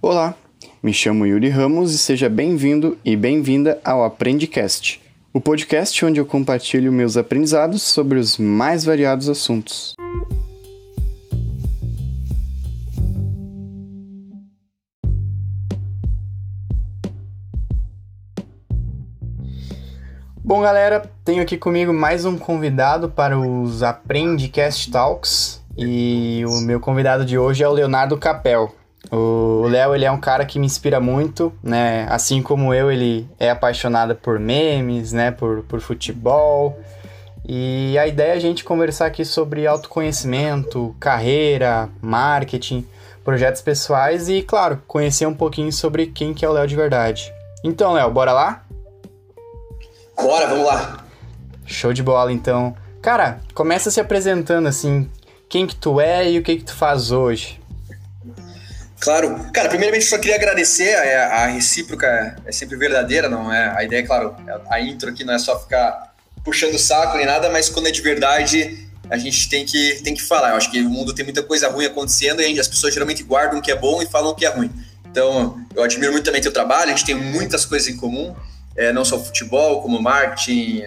Olá, me chamo Yuri Ramos e seja bem-vindo e bem-vinda ao Aprendicast, o podcast onde eu compartilho meus aprendizados sobre os mais variados assuntos. Bom, galera, tenho aqui comigo mais um convidado para os Aprendicast Talks e o meu convidado de hoje é o Leonardo Capel. O Léo, ele é um cara que me inspira muito, né? Assim como eu, ele é apaixonado por memes, né? Por, por futebol. E a ideia é a gente conversar aqui sobre autoconhecimento, carreira, marketing, projetos pessoais e, claro, conhecer um pouquinho sobre quem que é o Léo de verdade. Então, Léo, bora lá? Bora, vamos lá. Show de bola, então. Cara, começa se apresentando assim, quem que tu é e o que que tu faz hoje. Claro. Cara, primeiramente só queria agradecer, a, a recíproca é sempre verdadeira, não é? A ideia, é claro, a intro aqui não é só ficar puxando saco nem nada, mas quando é de verdade, a gente tem que, tem que falar. Eu acho que o mundo tem muita coisa ruim acontecendo e as pessoas geralmente guardam o que é bom e falam o que é ruim. Então, eu admiro muito também teu trabalho, a gente tem muitas coisas em comum, é, não só futebol, como marketing,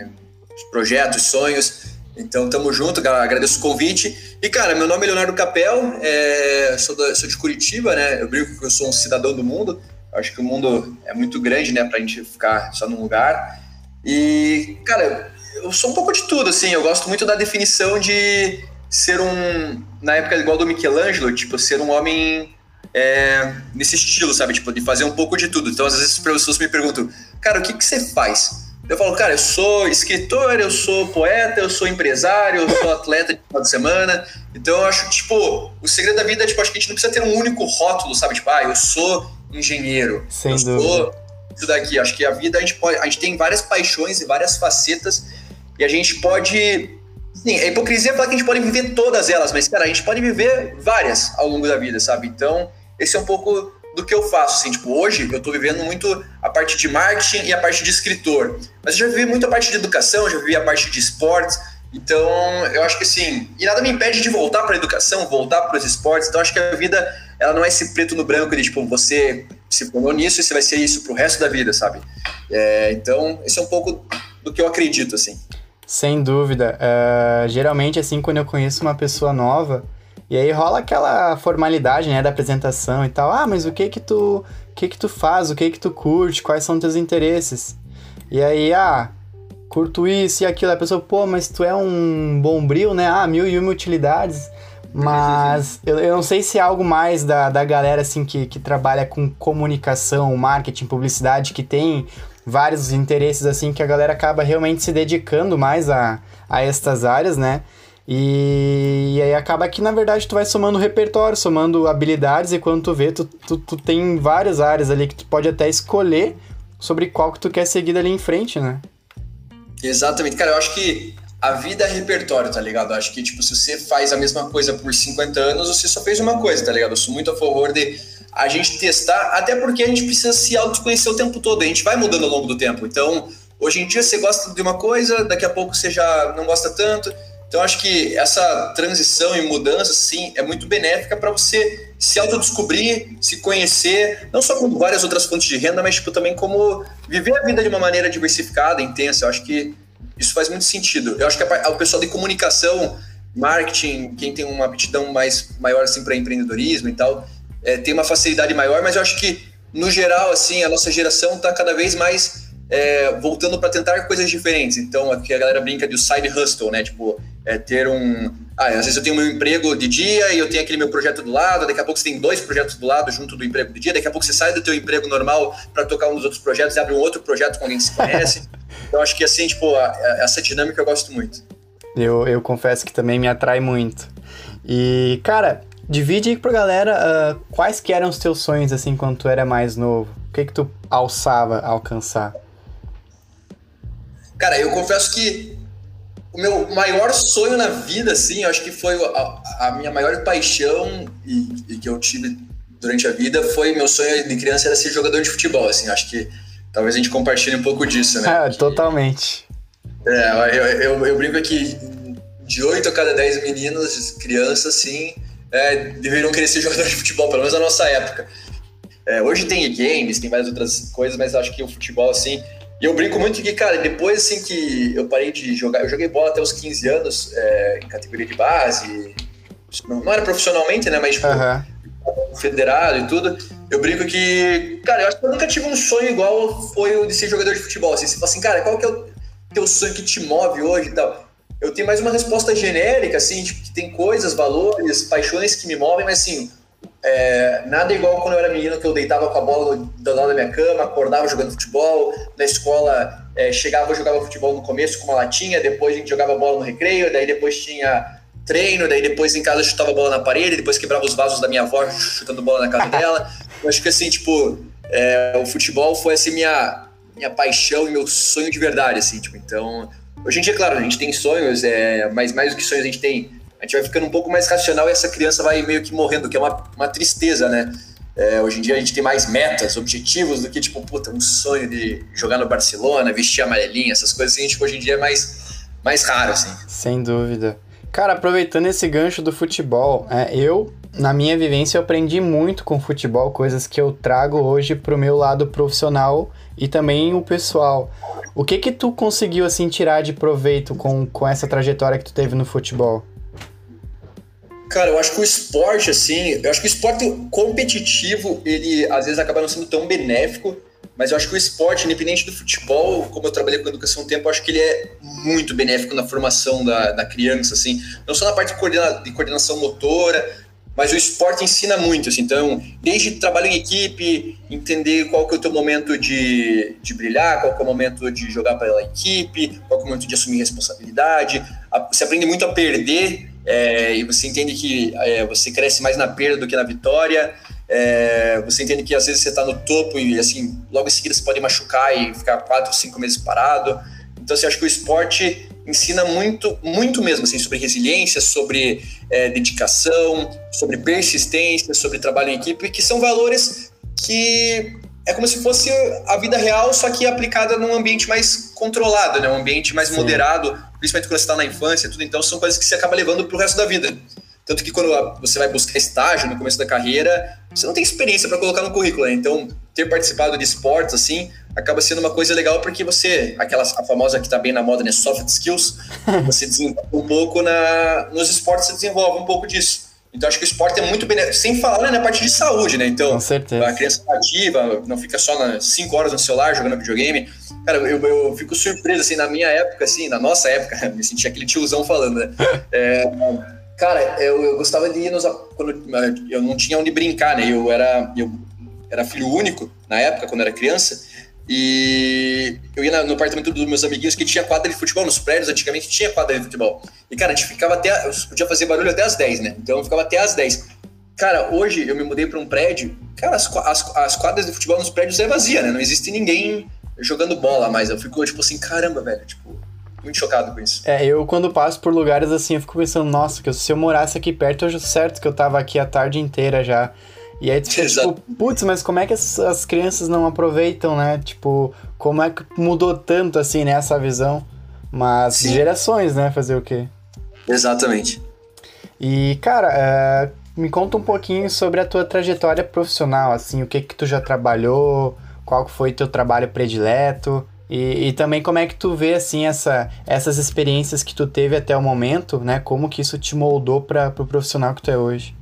projetos, sonhos. Então, tamo junto, agradeço o convite. E, cara, meu nome é Leonardo Capel, é, sou, sou de Curitiba, né? Eu brinco que eu sou um cidadão do mundo. Acho que o mundo é muito grande, né, pra gente ficar só num lugar. E, cara, eu sou um pouco de tudo, assim. Eu gosto muito da definição de ser um, na época igual do Michelangelo, tipo, ser um homem é, nesse estilo, sabe? Tipo, de fazer um pouco de tudo. Então, às vezes, as pessoas me perguntam, cara, o que, que você faz? Eu falo, cara, eu sou escritor, eu sou poeta, eu sou empresário, eu sou atleta de final de semana. Então eu acho que, tipo, o segredo da vida é, tipo, acho que a gente não precisa ter um único rótulo, sabe? Tipo, ah, eu sou engenheiro. Sem eu dúvida. sou isso daqui. Acho que a vida a gente pode. A gente tem várias paixões e várias facetas. E a gente pode. Sim, é hipocrisia falar que a gente pode viver todas elas, mas, cara, a gente pode viver várias ao longo da vida, sabe? Então, esse é um pouco do que eu faço, assim, tipo, hoje eu tô vivendo muito a parte de marketing e a parte de escritor, mas eu já vivi muito a parte de educação, já vivi a parte de esportes, então eu acho que assim, e nada me impede de voltar para a educação, voltar para os esportes, então acho que a vida, ela não é esse preto no branco de, tipo, você se formou nisso e você vai ser isso pro resto da vida, sabe? É, então, esse é um pouco do que eu acredito, assim. Sem dúvida. Uh, geralmente, assim, quando eu conheço uma pessoa nova, e aí rola aquela formalidade, né, da apresentação e tal. Ah, mas o que que tu, o que que tu faz? O que que tu curte? Quais são teus interesses? E aí, ah, curto isso e aquilo. A pessoa, pô, mas tu é um bombril, né? Ah, mil e uma utilidades. Mas eu, eu não sei se é algo mais da, da galera, assim, que, que trabalha com comunicação, marketing, publicidade, que tem vários interesses, assim, que a galera acaba realmente se dedicando mais a, a estas áreas, né? E, e aí acaba que, na verdade, tu vai somando repertório, somando habilidades, e quando tu vê, tu, tu, tu tem várias áreas ali que tu pode até escolher sobre qual que tu quer seguir dali em frente, né? Exatamente. Cara, eu acho que a vida é repertório, tá ligado? Eu acho que, tipo, se você faz a mesma coisa por 50 anos, você só fez uma coisa, tá ligado? Eu sou muito a favor de a gente testar, até porque a gente precisa se autoconhecer o tempo todo, a gente vai mudando ao longo do tempo. Então, hoje em dia você gosta de uma coisa, daqui a pouco você já não gosta tanto. Então, acho que essa transição e mudança, sim, é muito benéfica para você se autodescobrir, se conhecer, não só como várias outras fontes de renda, mas tipo, também como viver a vida de uma maneira diversificada, intensa. Eu acho que isso faz muito sentido. Eu acho que o pessoal de comunicação, marketing, quem tem uma aptidão mais maior assim, para empreendedorismo e tal, é, tem uma facilidade maior, mas eu acho que, no geral, assim, a nossa geração está cada vez mais é, voltando para tentar coisas diferentes. Então, aqui a galera brinca de side hustle, né? Tipo, é ter um. Ah, às vezes eu tenho meu emprego de dia e eu tenho aquele meu projeto do lado, daqui a pouco você tem dois projetos do lado junto do emprego do dia, daqui a pouco você sai do teu emprego normal para tocar um dos outros projetos e abre um outro projeto com alguém que se conhece. então, acho que assim, tipo, a, a, essa dinâmica eu gosto muito. Eu, eu confesso que também me atrai muito. E, cara, divide aí pra galera uh, quais que eram os teus sonhos, assim, quando tu era mais novo. O que que tu alçava alcançar? Cara, eu confesso que o meu maior sonho na vida, assim, eu acho que foi a, a minha maior paixão e, e, que eu tive durante a vida foi meu sonho de criança era ser jogador de futebol, assim, acho que talvez a gente compartilhe um pouco disso, né? É, totalmente. É, eu, eu, eu brinco aqui de 8 a cada 10 meninos, crianças, assim, é, deveriam querer ser jogador de futebol, pelo menos na nossa época. É, hoje tem games, tem várias outras coisas, mas acho que o futebol, assim. E eu brinco muito que, cara, depois assim que eu parei de jogar, eu joguei bola até os 15 anos, é, em categoria de base. Não, não, era profissionalmente, né? Mas, tipo, uhum. federado e tudo. Eu brinco que, cara, eu acho que eu nunca tive um sonho igual foi o de ser jogador de futebol. Assim, você fala assim, cara, qual que é o teu sonho que te move hoje e tal? Eu tenho mais uma resposta genérica, assim, tipo, que tem coisas, valores, paixões que me movem, mas assim, é, nada igual quando eu era menino, que eu deitava com a bola do lado da minha cama, acordava jogando futebol, na escola é, chegava, eu jogava futebol no começo com uma latinha, depois a gente jogava bola no recreio, daí depois tinha treino, daí depois em casa chutava bola na parede, depois quebrava os vasos da minha avó chutando bola na casa dela. Eu acho que assim, tipo, é, o futebol foi assim minha, minha paixão e meu sonho de verdade, assim, tipo, então... Hoje em dia, claro, a gente tem sonhos, é, mas mais do que sonhos a gente tem a gente vai ficando um pouco mais racional e essa criança vai meio que morrendo, que é uma, uma tristeza, né? É, hoje em dia a gente tem mais metas, objetivos do que, tipo, puta, um sonho de jogar no Barcelona, vestir amarelinha, essas coisas assim, tipo, hoje em dia é mais, mais raro, assim. Sem dúvida. Cara, aproveitando esse gancho do futebol, é, eu, na minha vivência, eu aprendi muito com futebol, coisas que eu trago hoje pro meu lado profissional e também o pessoal. O que que tu conseguiu, assim, tirar de proveito com, com essa trajetória que tu teve no futebol? Cara, eu acho que o esporte, assim, eu acho que o esporte competitivo, ele às vezes acaba não sendo tão benéfico, mas eu acho que o esporte, independente do futebol, como eu trabalhei com educação um tempo, eu acho que ele é muito benéfico na formação da, da criança, assim, não só na parte de, coordena, de coordenação motora, mas o esporte ensina muito, assim, então, desde trabalho em equipe, entender qual que é o teu momento de, de brilhar, qual que é o momento de jogar pela equipe, qual que é o momento de assumir responsabilidade, você aprende muito a perder é, e você entende que é, você cresce mais na perda do que na vitória. É, você entende que às vezes você está no topo e assim logo em seguida você pode machucar e ficar quatro, cinco meses parado. Então, assim, acho que o esporte ensina muito, muito mesmo, assim, sobre resiliência, sobre é, dedicação, sobre persistência, sobre trabalho em equipe, que são valores que é como se fosse a vida real, só que aplicada num ambiente mais controlado, né? Um ambiente mais Sim. moderado, principalmente quando você está na infância, tudo. Então, são coisas que você acaba levando para o resto da vida. Tanto que quando você vai buscar estágio no começo da carreira, você não tem experiência para colocar no currículo. Né? Então, ter participado de esportes, assim, acaba sendo uma coisa legal porque você, aquela a famosa que está bem na moda, né? Soft skills, você desenvolve um pouco na, nos esportes, você desenvolve um pouco disso. Então acho que o esporte é muito benéfico, sem falar né, na parte de saúde, né? Então, a criança tá ativa, não fica só 5 horas no celular jogando videogame. Cara, eu, eu fico surpreso, assim, na minha época, assim, na nossa época, me senti aquele tiozão falando, né? É, cara, eu, eu, gostava de ir nos. Quando eu não tinha onde brincar, né? Eu era, eu era filho único na época, quando era criança. E eu ia no apartamento dos meus amiguinhos que tinha quadra de futebol nos prédios, antigamente tinha quadra de futebol. E, cara, a gente ficava até. Eu podia fazer barulho até as 10, né? Então eu ficava até as 10. Cara, hoje eu me mudei para um prédio. Cara, as, as, as, quadras de futebol nos prédios é vazia, né? Não existe ninguém jogando bola mais. Eu fico, tipo assim, caramba, velho. Tipo, muito chocado com isso. É, eu quando passo por lugares assim, eu fico pensando, nossa, que se eu morasse aqui perto, eu certo que eu tava aqui a tarde inteira já. E aí tu fica, tipo, putz, mas como é que as, as, crianças não aproveitam, né? Tipo, como é que mudou tanto assim, né, essa visão? Mas Sim. gerações, né? Fazer o quê? Exatamente. E, cara, é, me conta um pouquinho sobre a tua trajetória profissional, assim, o que que tu já trabalhou, qual foi teu trabalho predileto e, e, também como é que tu vê, assim, essa, essas experiências que tu teve até o momento, né? Como que isso te moldou para pro profissional que tu é hoje?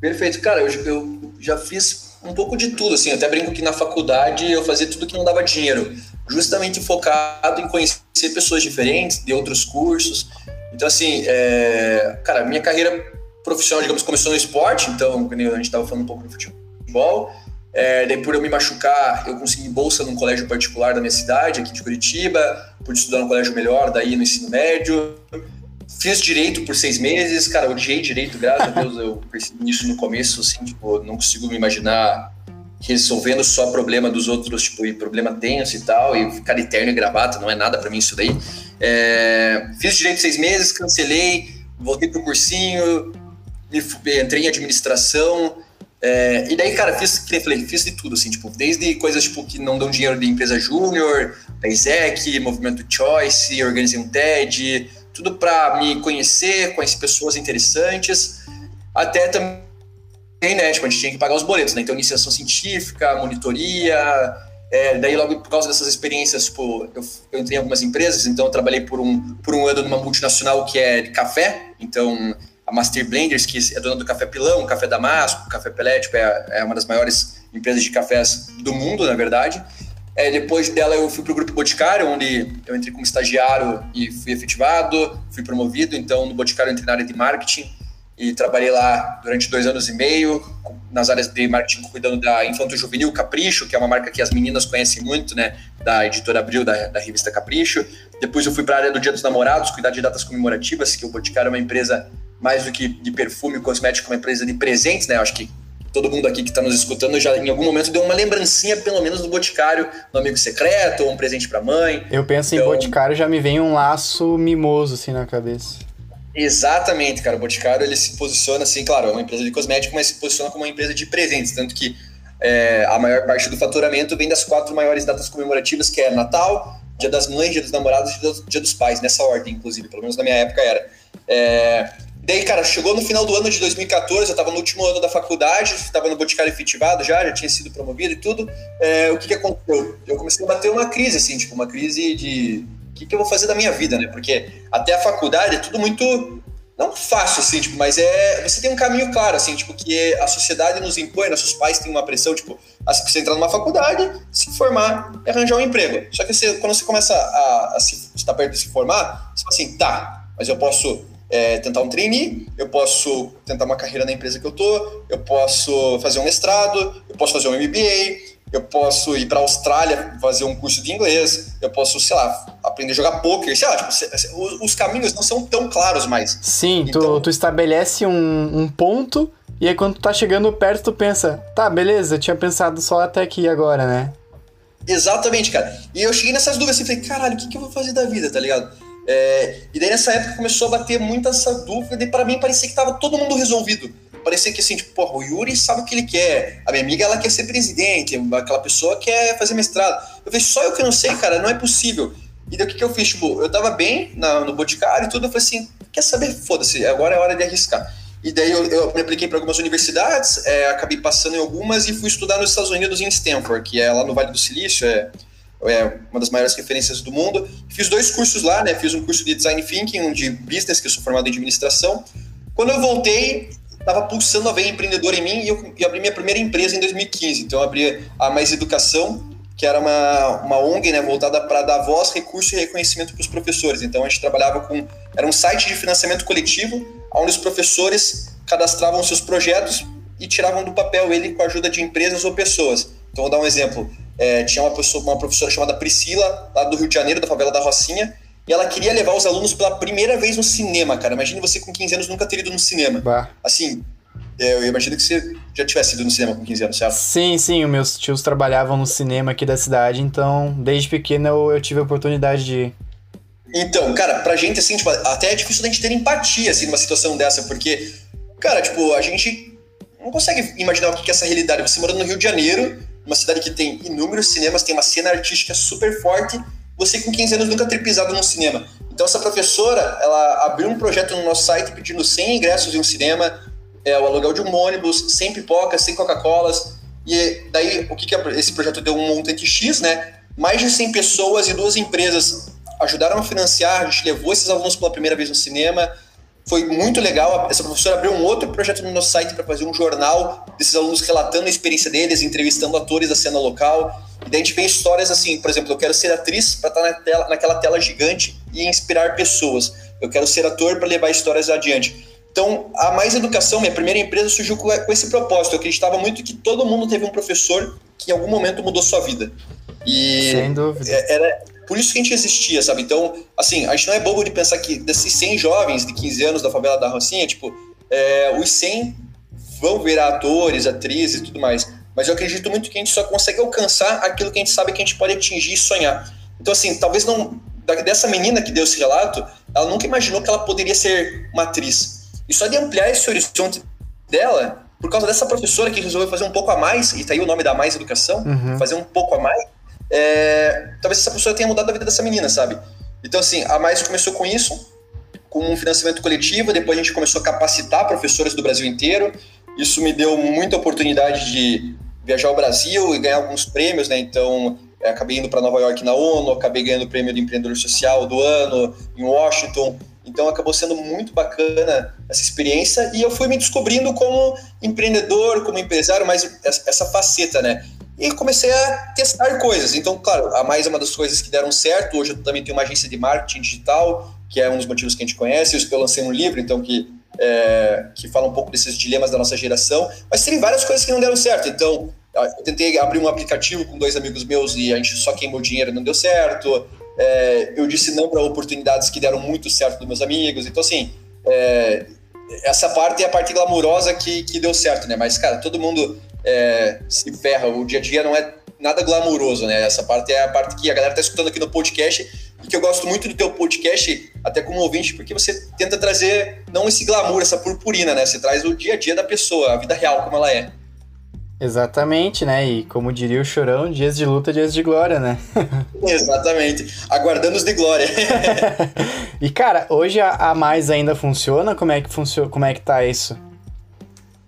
Perfeito. Cara, eu, eu já fiz um pouco de tudo, assim. Até brinco que na faculdade eu fazia tudo que não dava dinheiro. Justamente focado em conhecer pessoas diferentes, de outros cursos. Então, assim, é... cara, minha carreira profissional, digamos, começou no esporte. Então, a gente estava falando um pouco do futebol. É, daí, por eu me machucar, eu consegui bolsa num colégio particular da minha cidade, aqui de Curitiba. Pude estudar num colégio melhor, daí no ensino médio. Fiz direito por seis meses, cara, odiei direito, graças a Deus eu percebi isso no começo, assim, tipo, não consigo me imaginar resolvendo só problema dos outros, tipo, e problema tenso e tal, e ficar eterno e gravata, não é nada para mim isso daí. É, fiz direito seis meses, cancelei, voltei pro cursinho, me, entrei em administração, é, e daí, cara, fiz, falei, fiz de tudo, assim, tipo, desde coisas, tipo, que não dão dinheiro de empresa júnior, da ISEC, Movimento Choice, organizei um TED, tudo para me conhecer, conhecer pessoas interessantes, até também né? Tipo, a gente tinha que pagar os boletos, né? Então, iniciação científica, monitoria. É, daí, logo por causa dessas experiências, tipo, eu, eu, entrei em algumas empresas, então eu trabalhei por um, por um ano numa multinacional que é de café. Então, a Master Blenders, que é dona do Café Pilão, Café Damasco, Café Pelé, tipo, é, é uma das maiores empresas de cafés do mundo, na verdade. É, depois dela, eu fui para o Grupo Boticário, onde eu entrei como estagiário e fui efetivado, fui promovido. Então, no Boticário, eu entrei na área de marketing e trabalhei lá durante dois anos e meio nas áreas de marketing cuidando da Infanto Juvenil Capricho, que é uma marca que as meninas conhecem muito, né, da editora Abril, da, da revista Capricho. Depois eu fui para a área do Dia dos Namorados, cuidar de datas comemorativas, que o Boticário é uma empresa mais do que de perfume cosmético, uma empresa de presentes, né? Eu acho que todo mundo aqui que está nos escutando já em algum momento deu uma lembrancinha, pelo menos, do Boticário, no amigo secreto, ou um presente para mãe. Eu penso então... em Boticário já me vem um laço mimoso assim na cabeça. Exatamente, cara. O Boticário ele se posiciona assim, claro, é uma empresa de cosmético, mas se posiciona como uma empresa de presentes, tanto que é, a maior parte do faturamento vem das quatro maiores datas comemorativas, que é Natal, Dia das Mães, Dia dos Namorados e Dia dos Pais, nessa ordem, inclusive, pelo menos na minha época era. É, daí, cara, chegou no final do ano de 2014, eu estava no último ano da faculdade, estava no Boticário efetivado já, já tinha sido promovido e tudo. É, o que, que aconteceu? Eu comecei a bater uma crise, assim, tipo, uma crise de que, que eu vou fazer da minha vida, né? Porque até a faculdade é tudo muito. Não fácil, assim, tipo, mas é. Você tem um caminho claro, assim, tipo, que a sociedade nos impõe, nossos pais têm uma pressão, tipo, assim, você entrar numa faculdade, se formar e arranjar um emprego. Só que você, quando você começa a, a se, estar perto de se formar, você fala assim, tá, mas eu posso é, tentar um trainee, eu posso tentar uma carreira na empresa que eu tô, eu posso fazer um mestrado, eu posso fazer um MBA, eu posso ir para a Austrália fazer um curso de inglês, eu posso, sei lá, aprender a jogar poker, sei lá, tipo, os caminhos não são tão claros mais. Sim, então... tu, tu estabelece um, um ponto e aí quando tu tá chegando perto tu pensa, tá, beleza, eu tinha pensado só até aqui agora, né? Exatamente, cara. E eu cheguei nessas dúvidas assim, falei, caralho, o que, que eu vou fazer da vida, tá ligado? É, e daí nessa época começou a bater muito essa dúvida e para mim parecia que tava todo mundo resolvido parecia que assim, tipo, porra, o Yuri sabe o que ele quer. A minha amiga, ela quer ser presidente, aquela pessoa quer fazer mestrado. Eu falei, só eu que não sei, cara, não é possível. E daí o que, que eu fiz? Tipo, eu tava bem na, no Boticário e tudo, eu falei assim, quer saber? Foda-se, agora é hora de arriscar. E daí eu, eu me apliquei para algumas universidades, é, acabei passando em algumas e fui estudar nos Estados Unidos em Stanford, que é lá no Vale do Silício, é, é uma das maiores referências do mundo. Fiz dois cursos lá, né? Fiz um curso de Design Thinking, um de Business, que eu sou formado em administração. Quando eu voltei, estava pulsando a veia empreendedora em mim e eu, eu, abri minha primeira empresa em 2015. Então, eu abri a Mais Educação, que era uma, uma ONG né, voltada para dar voz, recurso e reconhecimento para os professores. Então, a gente trabalhava com. Era um site de financiamento coletivo, onde os professores cadastravam seus projetos e tiravam do papel ele com a ajuda de empresas ou pessoas. Então, vou dar um exemplo. É, tinha uma, pessoa, uma professora chamada Priscila, lá do Rio de Janeiro, da favela da Rocinha, e ela queria levar os alunos pela primeira vez no cinema, cara. Imagine você com 15 anos nunca ter ido no cinema. Bah. Assim, é, eu imagino que você já tivesse ido no cinema com 15 anos, certo? Sim, sim. Os meus tios trabalhavam no cinema aqui da cidade, então desde pequeno eu, eu tive a oportunidade de ir. Então, cara, pra gente, assim, tipo, até é difícil da gente ter empatia, assim, numa situação dessa, porque, cara, tipo, a gente não consegue imaginar o que é essa realidade. Você morando no Rio de Janeiro, uma cidade que tem inúmeros cinemas, tem uma cena artística super forte, você com 15 anos nunca ter pisado num cinema. Então essa professora, ela abriu um projeto no nosso site pedindo 100 ingressos em um cinema, é, o aluguel de um ônibus, sem pipocas, sem Coca-Colas. E daí, o que, que esse projeto deu um montante X, né? Mais de 100 pessoas e duas empresas ajudaram a financiar, a gente levou esses alunos pela primeira vez no cinema, foi muito legal. Essa professora abriu um outro projeto no nosso site para fazer um jornal desses alunos relatando a experiência deles, entrevistando atores da cena local. E daí a gente vê histórias assim, por exemplo, eu quero ser atriz para estar tá na tela, naquela tela gigante e inspirar pessoas. Eu quero ser ator para levar histórias adiante. Então, a Mais Educação, minha primeira empresa, surgiu com esse propósito. Eu acreditava muito que todo mundo teve um professor que em algum momento mudou sua vida. E Sem dúvida. É, era, por isso que a gente existia, sabe? Então, assim, a gente não é bobo de pensar que desses 100 jovens de 15 anos da favela da Rocinha, tipo, é, os 100 vão virar atores, atrizes e tudo mais. Mas eu acredito muito que a gente só consegue alcançar aquilo que a gente sabe que a gente pode atingir e sonhar. Então, assim, talvez não. Dessa menina que deu esse relato, ela nunca imaginou que ela poderia ser uma atriz. E só de ampliar esse horizonte dela, por causa dessa professora que resolveu fazer um pouco a mais, e tá aí o nome da Mais Educação, uhum. fazer um pouco a mais, é, talvez essa pessoa tenha mudado a vida dessa menina, sabe? Então, assim, a Mais começou com isso, com um financiamento coletivo, depois a gente começou a capacitar professores do Brasil inteiro, Isso me deu muita oportunidade de viajar ao Brasil e ganhar alguns prêmios, né? Então, é, acabei indo para Nova York na ONU, acabei ganhando o prêmio do empreendedor social do ano em Washington. Então acabou sendo muito bacana essa experiência e eu fui me descobrindo como empreendedor, como empresário, mais essa faceta, né? E comecei a testar coisas. Então, claro, a mais é uma das coisas que deram certo. Hoje eu também tenho uma agência de marketing digital, que é um dos motivos que a gente conhece. Eu lancei um livro, então, que, é, que fala um pouco desses dilemas da nossa geração. Mas teve várias coisas que não deram certo. Então, eu tentei abrir um aplicativo com dois amigos meus e a gente só queimou dinheiro não deu certo. É, eu disse não para oportunidades que deram muito certo dos meus amigos. Então, assim, é, essa parte é a parte glamurosa que, que deu certo, né? Mas, cara, todo mundo é, se ferra. O dia a dia não é nada glamuroso, né? Essa parte é a parte que a galera tá escutando aqui no podcast e que eu gosto muito do teu podcast, até como ouvinte, porque você tenta trazer não esse glamour, essa purpurina, né? Você traz o dia a dia da pessoa, a vida real como ela é. Exatamente, né? E como diria o Chorão, dias de luta, dias de glória, né? Exatamente. Aguardando os de glória. e cara, hoje a, a mais ainda funciona? Como é que funciona? Como é que tá isso?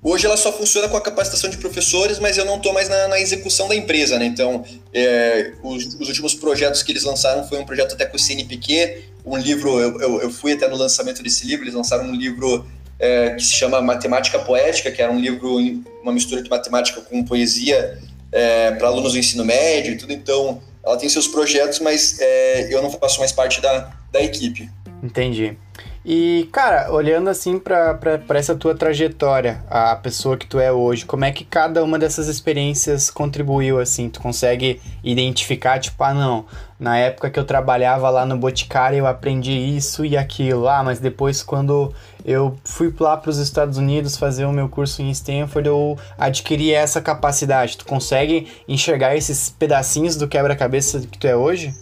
Hoje ela só funciona com a capacitação de professores, mas eu não estou mais na, na, execução da empresa, né? Então, é, os, os, últimos projetos que eles lançaram foi um projeto até com o CNPq, um livro, eu, eu, eu fui até no lançamento desse livro, eles lançaram um livro é, que se chama Matemática Poética, que era um livro, uma mistura de matemática com poesia é, para alunos do ensino médio e tudo. Então, ela tem seus projetos, mas é, eu não faço mais parte da, da equipe. Entendi. E, cara, olhando assim para essa tua trajetória, a pessoa que tu é hoje, como é que cada uma dessas experiências contribuiu, assim? Tu consegue identificar, tipo, ah, não, na época que eu trabalhava lá no Boticário eu aprendi isso e aquilo, ah, mas depois quando eu fui lá para os Estados Unidos fazer o meu curso em Stanford, eu adquiri essa capacidade. Tu consegue enxergar esses pedacinhos do quebra-cabeça que tu é hoje?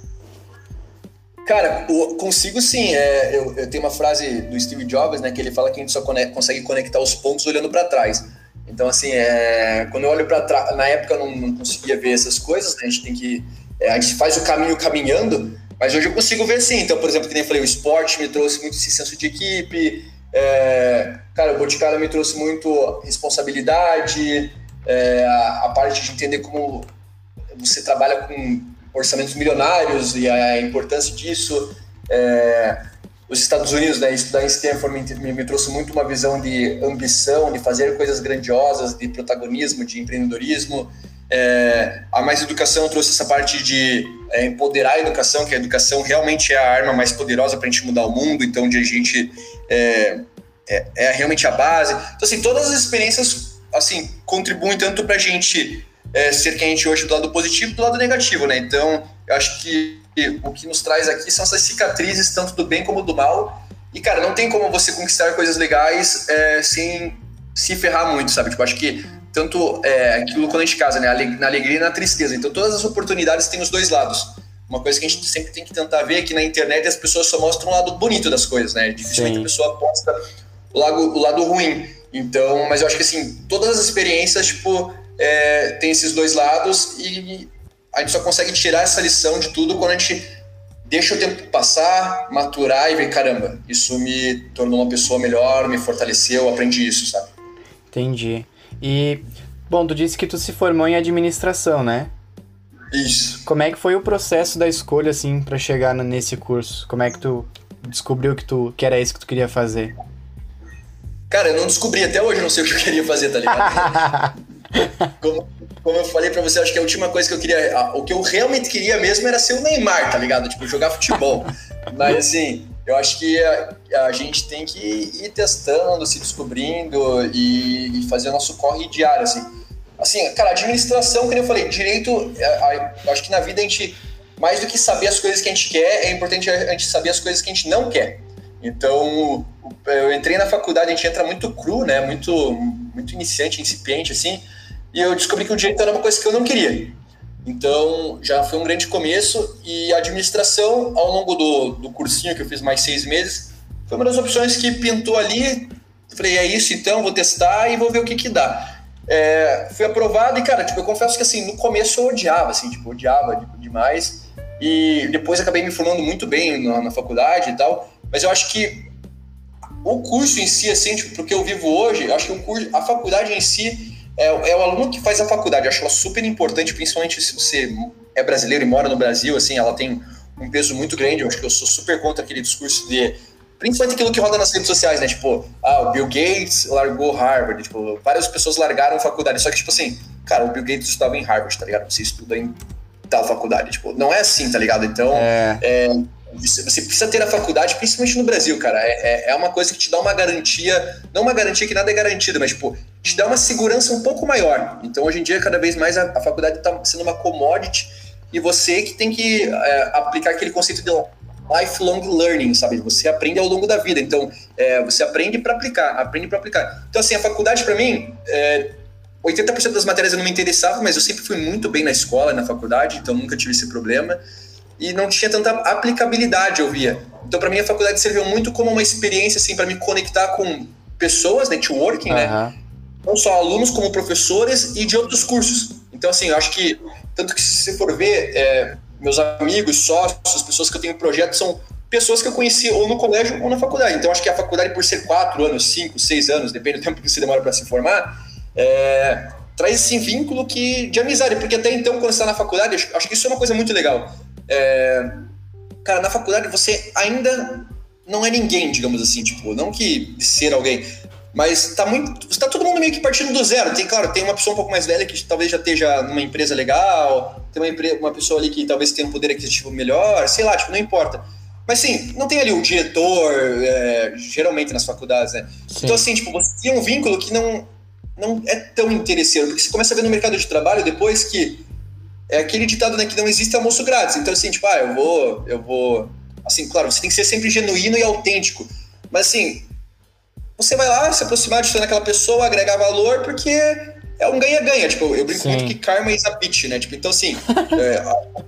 Cara, consigo sim. É, eu, eu, tenho uma frase do Steve Jobs, né, que ele fala que a gente só consegue conectar os pontos olhando para trás. Então, assim, é, quando eu olho para trás, na época eu não, não, conseguia ver essas coisas, né, a gente tem que. É, a gente faz o caminho caminhando, mas hoje eu consigo ver sim. Então, por exemplo, que nem falei, o esporte me trouxe muito esse senso de equipe. É, cara, o Boticário me trouxe muito responsabilidade, é, a, a parte de entender como você trabalha com orçamentos milionários e a importância disso. É, os Estados Unidos, né, estudar em Stanford me, me, trouxe muito uma visão de ambição, de fazer coisas grandiosas, de protagonismo, de empreendedorismo. É, a Mais Educação trouxe essa parte de é, empoderar a educação, que a educação realmente é a arma mais poderosa para a gente mudar o mundo, então onde a gente é, é, é realmente a base. Então, assim, todas as experiências assim contribuem tanto para a gente é, ser quem a gente hoje do lado positivo e do lado negativo, né? Então, eu acho que o que nos traz aqui são essas cicatrizes, tanto do bem como do mal. E, cara, não tem como você conquistar coisas legais é, sem se ferrar muito, sabe? Tipo, acho que tanto é, aquilo quando a gente casa, né? Na alegria e na tristeza. Então, todas as oportunidades têm os dois lados. Uma coisa que a gente sempre tem que tentar ver é que na internet as pessoas só mostram o lado bonito das coisas, né? Dificilmente Sim. a pessoa posta o lado, o lado ruim. Então, mas eu acho que assim, todas as experiências, tipo, é, tem esses dois lados e a gente só consegue tirar essa lição de tudo quando a gente deixa o tempo passar, maturar e ver, caramba, isso me tornou uma pessoa melhor, me fortaleceu, aprendi isso, sabe? Entendi. E, bom, tu disse que tu se formou em administração, né? Isso. Como é que foi o processo da escolha, assim, para chegar nesse curso? Como é que tu descobriu que, tu, que era isso que tu queria fazer? Cara, eu não descobri até hoje, não sei o que eu queria fazer, tá ligado? como, como eu falei pra você, acho que a última coisa que eu queria. O que eu realmente queria mesmo era ser o Neymar, tá ligado? Tipo, jogar futebol. Mas assim, eu acho que a, a, gente tem que ir testando, se descobrindo e, e fazer o nosso corre diário, assim. Assim, cara, administração, como eu falei, direito, é, a, acho que na vida a gente, mais do que saber as coisas que a gente quer, é importante a gente saber as coisas que a gente não quer. Então, eu entrei na faculdade, a gente entra muito cru, né? Muito, muito iniciante, incipiente, assim e eu descobri que o direito era uma coisa que eu não queria. Então, já foi um grande começo e a administração, ao longo do, do cursinho que eu fiz mais seis meses, foi uma das opções que pintou ali. Falei, é isso então, vou testar e vou ver o que que dá. É, fui aprovado e, cara, tipo, eu confesso que, assim, no começo eu odiava, assim, tipo, odiava tipo, demais. E depois acabei me formando muito bem na, na faculdade e tal. Mas eu acho que o curso em si, assim, tipo, porque eu vivo hoje, eu acho que o curso, a faculdade em si é, é, o aluno que faz a faculdade. Eu acho ela super importante, principalmente se você é brasileiro e mora no Brasil, assim, ela tem um peso muito grande. Eu acho que eu sou super contra aquele discurso de. Principalmente aquilo que roda nas redes sociais, né? Tipo, ah, o Bill Gates largou Harvard. Tipo, várias pessoas largaram faculdade. Só que, tipo assim, cara, o Bill Gates estudava em Harvard, tá ligado? Você estuda em tal faculdade. Tipo, não é assim, tá ligado? Então, é. É, você precisa ter a faculdade, principalmente no Brasil, cara. É, é, é uma coisa que te dá uma garantia, não uma garantia que nada é garantido, mas, tipo, te dá uma segurança um pouco maior. Então, hoje em dia, cada vez mais a, a faculdade está sendo uma commodity e você que tem que é, aplicar aquele conceito de lifelong learning, sabe? Você aprende ao longo da vida. Então, é, você aprende para aplicar, aprende para aplicar. Então, assim, a faculdade para mim, é, 80% das matérias eu não me interessava, mas eu sempre fui muito bem na escola, na faculdade, então nunca tive esse problema. E não tinha tanta aplicabilidade, eu via. Então, para mim, a faculdade serviu muito como uma experiência, assim, para me conectar com pessoas, networking, uhum. né? Não só alunos, como professores e de outros cursos. Então, assim, eu acho que tanto que se for ver, é, meus amigos, sócios, pessoas que eu tenho projeto, são pessoas que eu conheci ou no colégio ou na faculdade. Então acho que a faculdade, por ser quatro anos, cinco, seis anos, depende do tempo que você demora para se formar, é, traz esse vínculo que, de amizade. Porque até então, quando você está na faculdade, acho que isso é uma coisa muito legal. É, cara, na faculdade você ainda não é ninguém, digamos assim, tipo, não que ser alguém, mas tá muito. Está todo mundo meio que partindo do zero. Tem, claro, tem uma pessoa um pouco mais velha que talvez já esteja numa empresa legal, tem uma, empre... uma pessoa ali que talvez tenha um poder aquisitivo melhor, sei lá, tipo, não importa. Mas sim, não tem ali o diretor, é, geralmente nas faculdades, né? Sim. Então, assim, tipo, você tem um vínculo que não, não é tão interesseiro, porque você começa a ver no mercado de trabalho depois que é aquele ditado, né, que não existe almoço grátis. Então, assim, tipo, ah, eu vou, eu vou. Assim, claro, você tem que ser sempre genuíno e autêntico. Mas, assim, você vai lá se aproximar de aquela pessoa, agregar valor, porque é um ganha-ganha. Tipo, eu brinco Sim. muito que karma is a bitch, né? Tipo, então, assim, é,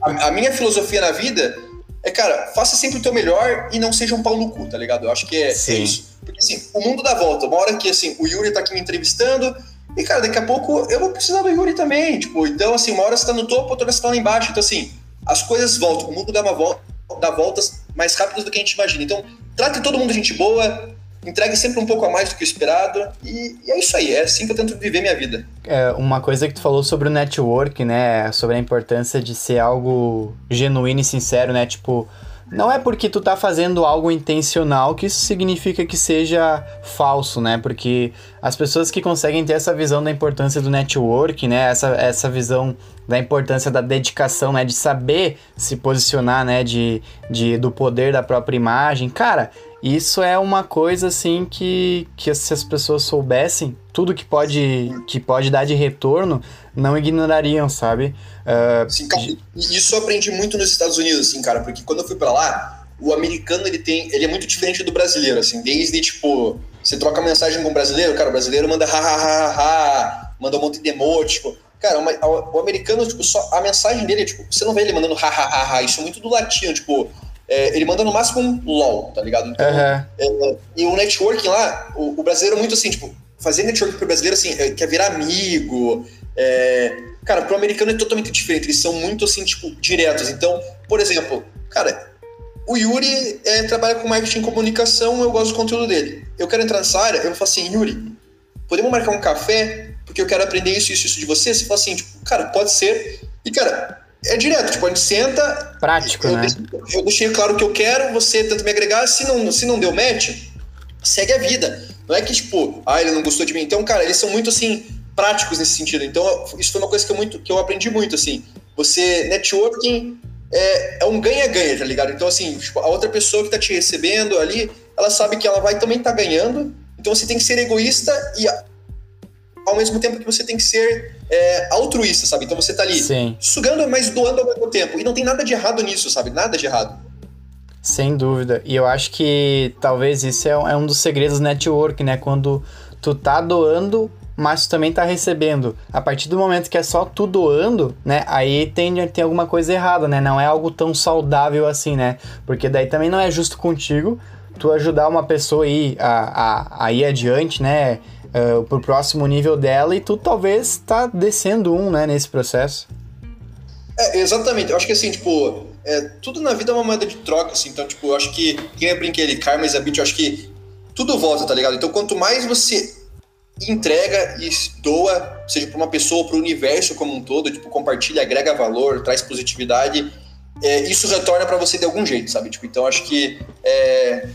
a, a, minha filosofia na vida é, cara, faça sempre o teu melhor e não seja um pau no cu, tá ligado? Eu acho que é, é isso. Porque, assim, o mundo dá volta. Uma hora que, assim, o Yuri tá aqui me entrevistando e, cara, daqui a pouco eu vou precisar do Yuri também. Tipo, então, assim, uma hora você tá no topo, outra hora você tá lá embaixo. Então, assim, as coisas voltam. O mundo dá uma volta, dá voltas mais rápidas do que a gente imagina. Então, trate todo mundo de gente boa, entregue sempre um pouco a mais do que o esperado. E, e, é isso aí, é assim que eu tento viver minha vida. É, uma coisa que tu falou sobre o network, né? Sobre a importância de ser algo genuíno e sincero, né? Tipo, não é porque tu tá fazendo algo intencional que isso significa que seja falso, né? Porque as pessoas que conseguem ter essa visão da importância do network, né? Essa, essa visão da importância da dedicação, né? De saber se posicionar, né? De, de, do poder da própria imagem. Cara, isso é uma coisa assim que, que se as pessoas soubessem tudo que pode que pode dar de retorno, não ignorariam, sabe? Uh, Sim, cara, isso eu aprendi muito nos Estados Unidos, assim, cara, porque quando eu fui para lá, o americano ele tem, ele é muito diferente do brasileiro, assim, desde tipo, você troca mensagem com o brasileiro, cara, o brasileiro manda ha ha ha ha, ha manda um monte de emoji, tipo, cara, uma, o americano, tipo, só a mensagem dele, tipo, você não vê ele mandando ha ha ha ha, isso é muito do latino, tipo, é, ele manda no máximo um LOL, tá ligado? Então, uhum. é, e o networking lá, o, o, brasileiro é muito assim, tipo, fazer networking pro brasileiro, assim, é, quer virar amigo. É, cara, pro americano é totalmente diferente, eles são muito, assim, tipo, diretos. Então, por exemplo, cara, o Yuri é, trabalha com marketing e comunicação, eu gosto do conteúdo dele. Eu quero entrar nessa área, eu falo assim, Yuri, podemos marcar um café? Porque eu quero aprender isso, isso, isso de você. Você fala assim, tipo, cara, pode ser. E, cara, é direto, tipo, a gente senta. Prático, eu, né? Eu deixei claro o que eu quero, você tenta me agregar. Se não, se não deu match, segue a vida. Não é que, tipo, ah, ele não gostou de mim. Então, cara, eles são muito, assim, práticos nesse sentido. Então, isso foi uma coisa que eu, muito, que eu aprendi muito, assim. Você, networking é, é um ganha-ganha, tá ligado? Então, assim, tipo, a outra pessoa que tá te recebendo ali, ela sabe que ela vai também tá ganhando. Então, você tem que ser egoísta e, ao mesmo tempo que você tem que ser é, altruísta, sabe? Então você tá ali Sim. sugando, mas doando ao mesmo tempo. E não tem nada de errado nisso, sabe? Nada de errado. Sem dúvida. E eu acho que talvez isso é, é um dos segredos do network, né? Quando tu tá doando, mas tu também tá recebendo. A partir do momento que é só tu doando, né? Aí tem, tem alguma coisa errada, né? Não é algo tão saudável assim, né? Porque daí também não é justo contigo tu ajudar uma pessoa aí a, a, a ir adiante, né? Uh, pro próximo nível dela e tu talvez tá descendo um, né, nesse processo. É, exatamente. Eu acho que assim, tipo, é, tudo na vida é uma moeda de troca, assim. Então, tipo, eu acho que quem é brinquedo karma is a bitch, eu acho que tudo volta, tá ligado? Então, quanto mais você entrega e doa, seja para uma pessoa para o universo como um todo, tipo, compartilha, agrega valor, traz positividade, é, isso retorna para você de algum jeito, sabe? Tipo, então, acho que é,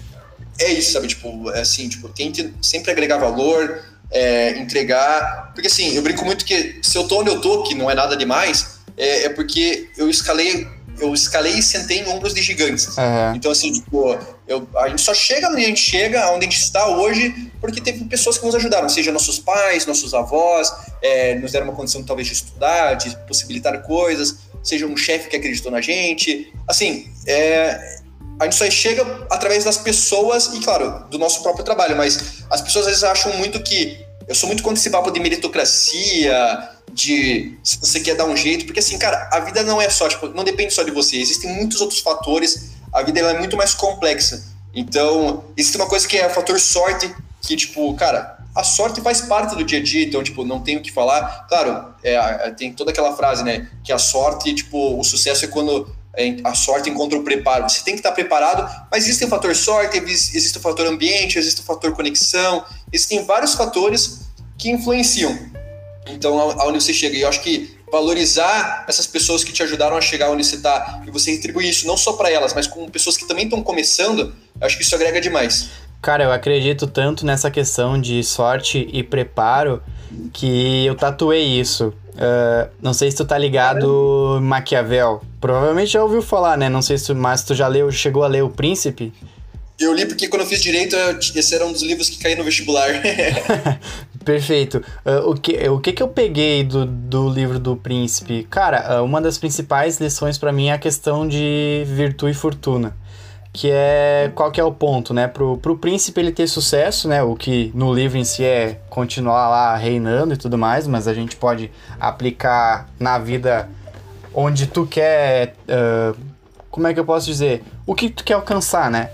é isso, sabe? Tipo, é assim, tipo, tente sempre agregar valor, é, entregar. Porque assim, eu brinco muito que se eu tô onde eu tô, que não é nada demais, é, é porque eu escalei eu escalei e sentei em ombros de gigantes. Uhum. Então, assim, tipo, eu, a gente só chega onde a gente chega, onde a gente está hoje, porque teve pessoas que nos ajudaram, seja nossos pais, nossos avós, é, nos deram uma condição talvez de estudar, de possibilitar coisas, seja um chefe que acreditou na gente. Assim, é, a gente só chega através das pessoas e, claro, do nosso próprio trabalho, mas as pessoas às vezes acham muito que eu sou muito contra esse papo de meritocracia, de se você quer dar um jeito, porque assim, cara, a vida não é só, tipo, não depende só de você, existem muitos outros fatores, a vida é muito mais complexa. Então, existe uma coisa que é o fator sorte, que, tipo, cara, a sorte faz parte do dia a dia, então, tipo, não tenho o que falar. Claro, é, tem toda aquela frase, né, que a sorte, tipo, o sucesso é quando é, a sorte encontra o preparo. Você tem que estar preparado, mas existe o fator sorte, existe o fator ambiente, existe o fator conexão, existem vários fatores que influenciam. Então, aonde você chega. E eu acho que valorizar essas pessoas que te ajudaram a chegar onde você está e você retribuir isso não só para elas, mas com pessoas que também estão começando, eu acho que isso agrega demais. Cara, eu acredito tanto nessa questão de sorte e preparo que eu tatuei isso. Uh, não sei se tu tá ligado Maquiavel. Provavelmente já ouviu falar, né? Não sei se mas tu já leu, chegou a ler O Príncipe. Eu li porque quando eu fiz direito, esse era um dos livros que caía no vestibular. Perfeito. Uh, o, que, o que que eu peguei do, do livro do Príncipe? Cara, uh, uma das principais lições para mim é a questão de virtude e fortuna. Que é qual que é o ponto, né? Pro, pro príncipe ele ter sucesso, né? O que no livro em si é continuar lá reinando e tudo mais, mas a gente pode aplicar na vida onde tu quer. Uh, como é que eu posso dizer? O que tu quer alcançar, né?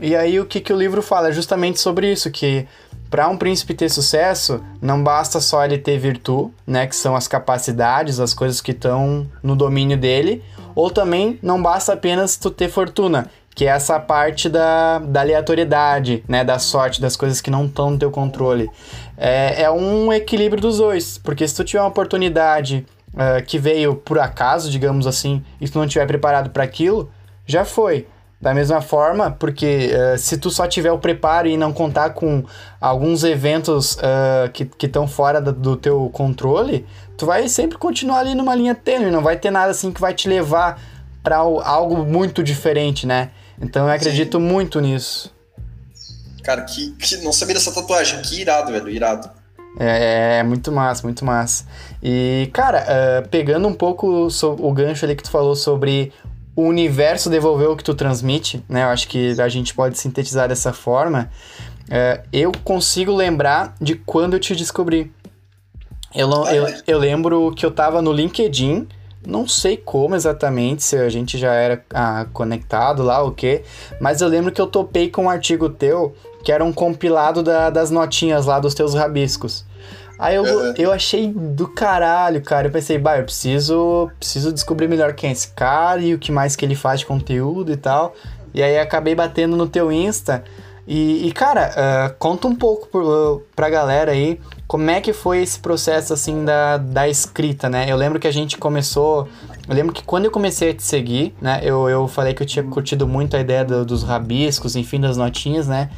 E aí o que, que o livro fala é justamente sobre isso, que para um príncipe ter sucesso, não basta só ele ter virtude, né, que são as capacidades, as coisas que estão no domínio dele, ou também não basta apenas tu ter fortuna, que é essa parte da, da aleatoriedade, né, da sorte, das coisas que não estão no teu controle. É, é um equilíbrio dos dois, porque se tu tiver uma oportunidade uh, que veio por acaso, digamos assim, e tu não estiver preparado para aquilo, já foi. Da mesma forma, porque uh, se tu só tiver o preparo e não contar com alguns eventos uh, que estão fora do, do, teu controle, tu vai sempre continuar ali numa linha tênue, não vai ter nada assim que vai te levar para algo muito diferente, né? Então eu acredito Sim. muito nisso. Cara, que, que não sabia dessa tatuagem, que irado, velho, irado. É, é muito massa, muito massa. E, cara, uh, pegando um pouco o gancho ali que tu falou sobre o universo devolver o que tu transmite, né? Eu acho que a gente pode sintetizar dessa forma. É, eu consigo lembrar de quando eu te descobri. Eu, eu, eu lembro que eu tava no LinkedIn, não sei como exatamente, se a gente já era ah, conectado lá o quê, mas eu lembro que eu topei com um artigo teu que era um compilado da, das notinhas lá dos teus rabiscos. Aí eu, uhum. eu achei do caralho, cara. Eu pensei, bah, eu preciso, preciso descobrir melhor quem é esse cara e o que mais que ele faz de conteúdo e tal. E aí acabei batendo no teu Insta. E, e cara, uh, conta um pouco pro, pra galera aí como é que foi esse processo assim da, da escrita, né? Eu lembro que a gente começou. Eu lembro que quando eu comecei a te seguir, né? Eu, eu falei que eu tinha curtido muito a ideia do, dos rabiscos, enfim, das notinhas, né?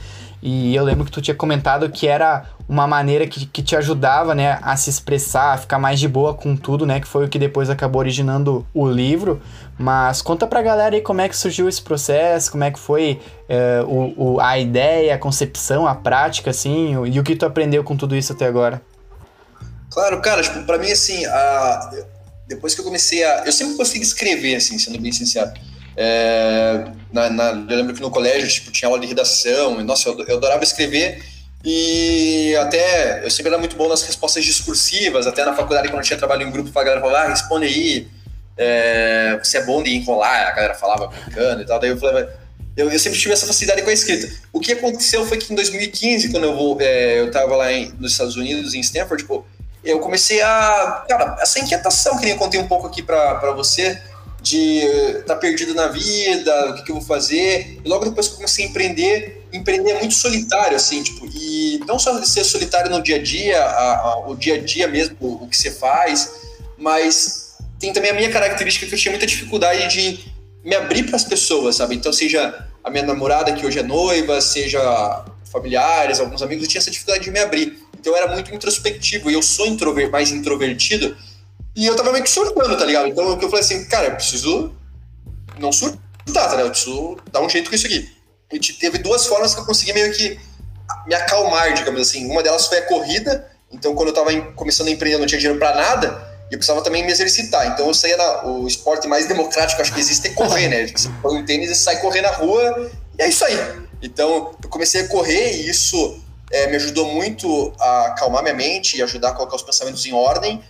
E eu lembro que tu tinha comentado que era uma maneira que, que te ajudava, né, a se expressar, a ficar mais de boa com tudo, né, que foi o que depois acabou originando o livro. Mas conta pra galera aí como é que surgiu esse processo, como é que foi é, o, o, a ideia, a concepção, a prática, assim, e o que tu aprendeu com tudo isso até agora. Claro, cara, tipo, pra mim, assim, a... depois que eu comecei a... Eu sempre de escrever, assim, sendo bem sincero. É, na, na, eu lembro que no colégio tipo, tinha aula de redação, e, nossa, eu, eu adorava escrever e até eu sempre era muito bom nas respostas discursivas, até na faculdade quando tinha trabalho em grupo, a galera falava, ah, responde aí, é, você é bom de enrolar, a galera falava brincando e tal, daí eu falava, eu, eu, sempre tive essa facilidade com a escrita. O que aconteceu foi que em 2015, quando eu, vou, é, eu tava lá em, nos Estados Unidos, em Stanford, tipo, eu comecei a, cara, essa inquietação que eu contei um pouco aqui para você, de estar tá perdido na vida, o que, que, eu vou fazer. E logo depois que eu comecei a empreender, empreender é muito solitário, assim, tipo, e não só ser solitário no dia a dia, a, a, o dia a dia mesmo, o, o que você faz, mas tem também a minha característica que eu tinha muita dificuldade de me abrir para as pessoas, sabe? Então, seja a minha namorada, que hoje é noiva, seja familiares, alguns amigos, eu tinha essa dificuldade de me abrir. Então, eu era muito introspectivo e eu sou introver mais introvertido. E eu tava meio que surtando, tá ligado? Então, eu falei assim, cara, eu preciso não surtar, tá ligado? Eu preciso dar um jeito com isso aqui. E teve duas formas que eu consegui meio que me acalmar, digamos assim. Uma delas foi a corrida. Então, quando eu tava começando a empreender, eu não tinha dinheiro para nada eu precisava também me exercitar. Então eu saía na, o esporte mais democrático acho que existe é correr, né? Você põe um tênis e sai correr na rua e é isso aí. Então eu comecei a correr e isso é, me ajudou muito a acalmar minha mente e ajudar a colocar os pensamentos em ordem.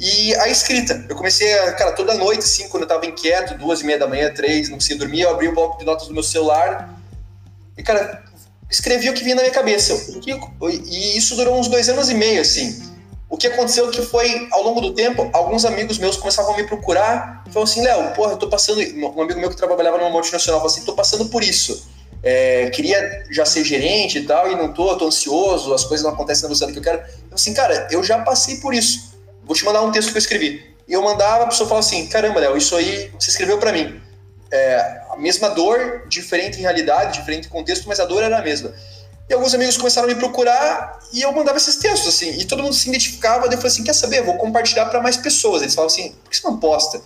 E a escrita. Eu comecei, a, cara, toda noite, assim, quando eu tava inquieto, duas e meia da manhã, três, não conseguia dormir, eu abri o bloco de notas do meu celular e, cara, escrevi o que vinha na minha cabeça. E isso durou uns dois anos e meio, assim. O que aconteceu que foi, ao longo do tempo, alguns amigos meus começavam a me procurar e falaram assim, Léo, porra, eu tô passando... Um amigo meu que trabalhava numa multinacional falou assim, tô passando por isso. É, queria já ser gerente e tal, e não tô, tô ansioso, as coisas não acontecem na velocidade que eu quero. Eu assim, cara, eu já passei por isso. Vou te mandar um texto que eu escrevi. E eu mandava, a pessoa falava assim, caramba, Léo, isso aí você escreveu para mim. É, a mesma dor, diferente em realidade, diferente em contexto, mas a dor era a mesma. E alguns amigos começaram a me procurar e eu mandava esses textos, assim. E todo mundo se identificava. Daí eu falei assim: quer saber? vou compartilhar para mais pessoas. Eles falavam assim: por que você não posta?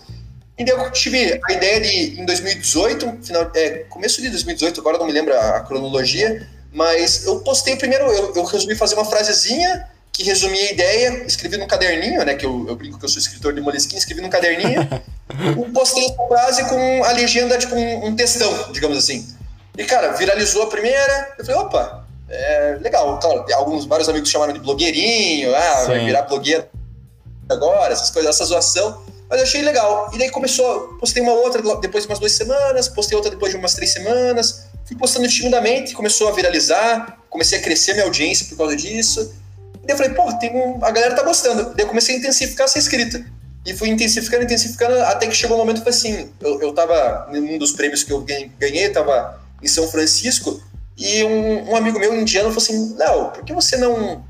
E daí eu tive a ideia de, em 2018, final, é, começo de 2018, agora não me lembro a, cronologia, mas eu postei primeiro, eu, eu, resolvi fazer uma frasezinha que resumia a ideia, escrevi num caderninho, né, que eu, eu brinco que eu sou escritor de Moleskine, escrevi num caderninho, postei essa frase com a legenda, tipo um, um textão, digamos assim. E, cara, viralizou a primeira, eu falei, opa, é legal. Claro, alguns, vários amigos chamaram de blogueirinho, ah, Sim. vai virar blogueiro agora, essas coisas, essa zoação. Mas eu achei legal. E daí começou, postei uma outra depois de umas duas semanas, postei outra depois de umas três semanas. Fui postando timidamente, começou a viralizar, comecei a crescer minha audiência por causa disso. Daí eu falei, pô, tem um, a galera tá gostando. Daí eu comecei a intensificar essa escrita. E fui intensificando, intensificando, até que chegou um momento que assim, eu, eu tava, num dos prêmios que eu ganhei, tava em São Francisco, e um, um amigo meu indiano falou assim: Léo, por que você não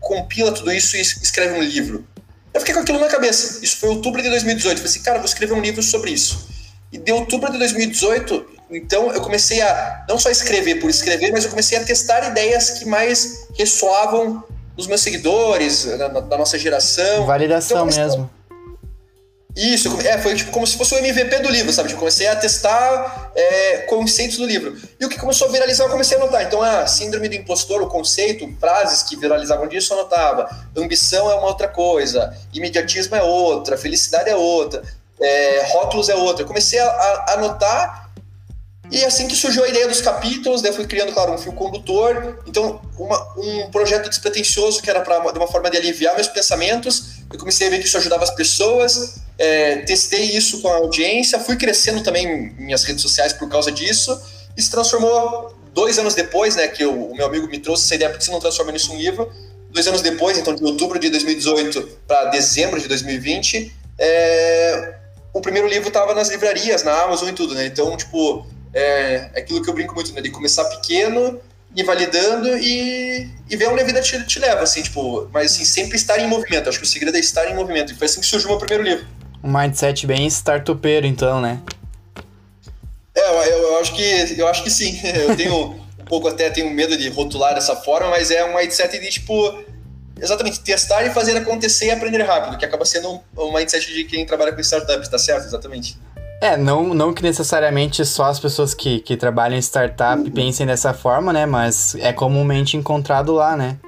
compila tudo isso e escreve um livro? Eu fiquei com aquilo na cabeça. Isso foi outubro de 2018. Eu falei assim, cara, vou escrever um livro sobre isso. E de outubro de 2018, então eu comecei a não só escrever por escrever, mas eu comecei a testar ideias que mais ressoavam nos meus seguidores, da, da nossa geração. Validação então, mesmo. Isso, é, foi tipo, como se fosse o MVP do livro, sabe? Eu comecei a testar é, conceitos do livro. E o que começou a viralizar, eu comecei a anotar. Então, a ah, síndrome do impostor, o conceito, frases que viralizavam disso, eu anotava. Ambição é uma outra coisa, imediatismo é outra, felicidade é outra, é, rótulos é outra. Eu comecei a, a anotar e assim que surgiu a ideia dos capítulos, daí eu fui criando, claro, um fio condutor. Então, uma, um projeto despretensioso que era pra, de uma forma de aliviar meus pensamentos. Eu comecei a ver que isso ajudava as pessoas. É, testei isso com a audiência, fui crescendo também minhas redes sociais por causa disso. E se transformou dois anos depois, né, que o meu amigo me trouxe essa ideia, porque você não transforma nisso um livro. Dois anos depois, então de outubro de 2018 para dezembro de 2020, é, o primeiro livro estava nas livrarias, na Amazon e tudo, né? Então, tipo, é, é aquilo que eu brinco muito, né? De começar pequeno, ir validando e, e ver onde a vida te, te leva, assim, tipo, mas assim, sempre estar em movimento. Acho que o segredo é estar em movimento. E foi assim que surgiu o meu primeiro livro. Um mindset bem startupeiro, então, né? É, eu, eu, acho que eu acho que sim. Eu tenho um pouco até tenho medo de rotular dessa forma, mas é um mindset de tipo exatamente testar e fazer acontecer e aprender rápido, que acaba sendo um, um mindset de quem trabalha com startups, tá certo? Exatamente. É, não, não que necessariamente só as pessoas que, que trabalham em startup uhum. pensem dessa forma, né? Mas é comumente encontrado lá, né?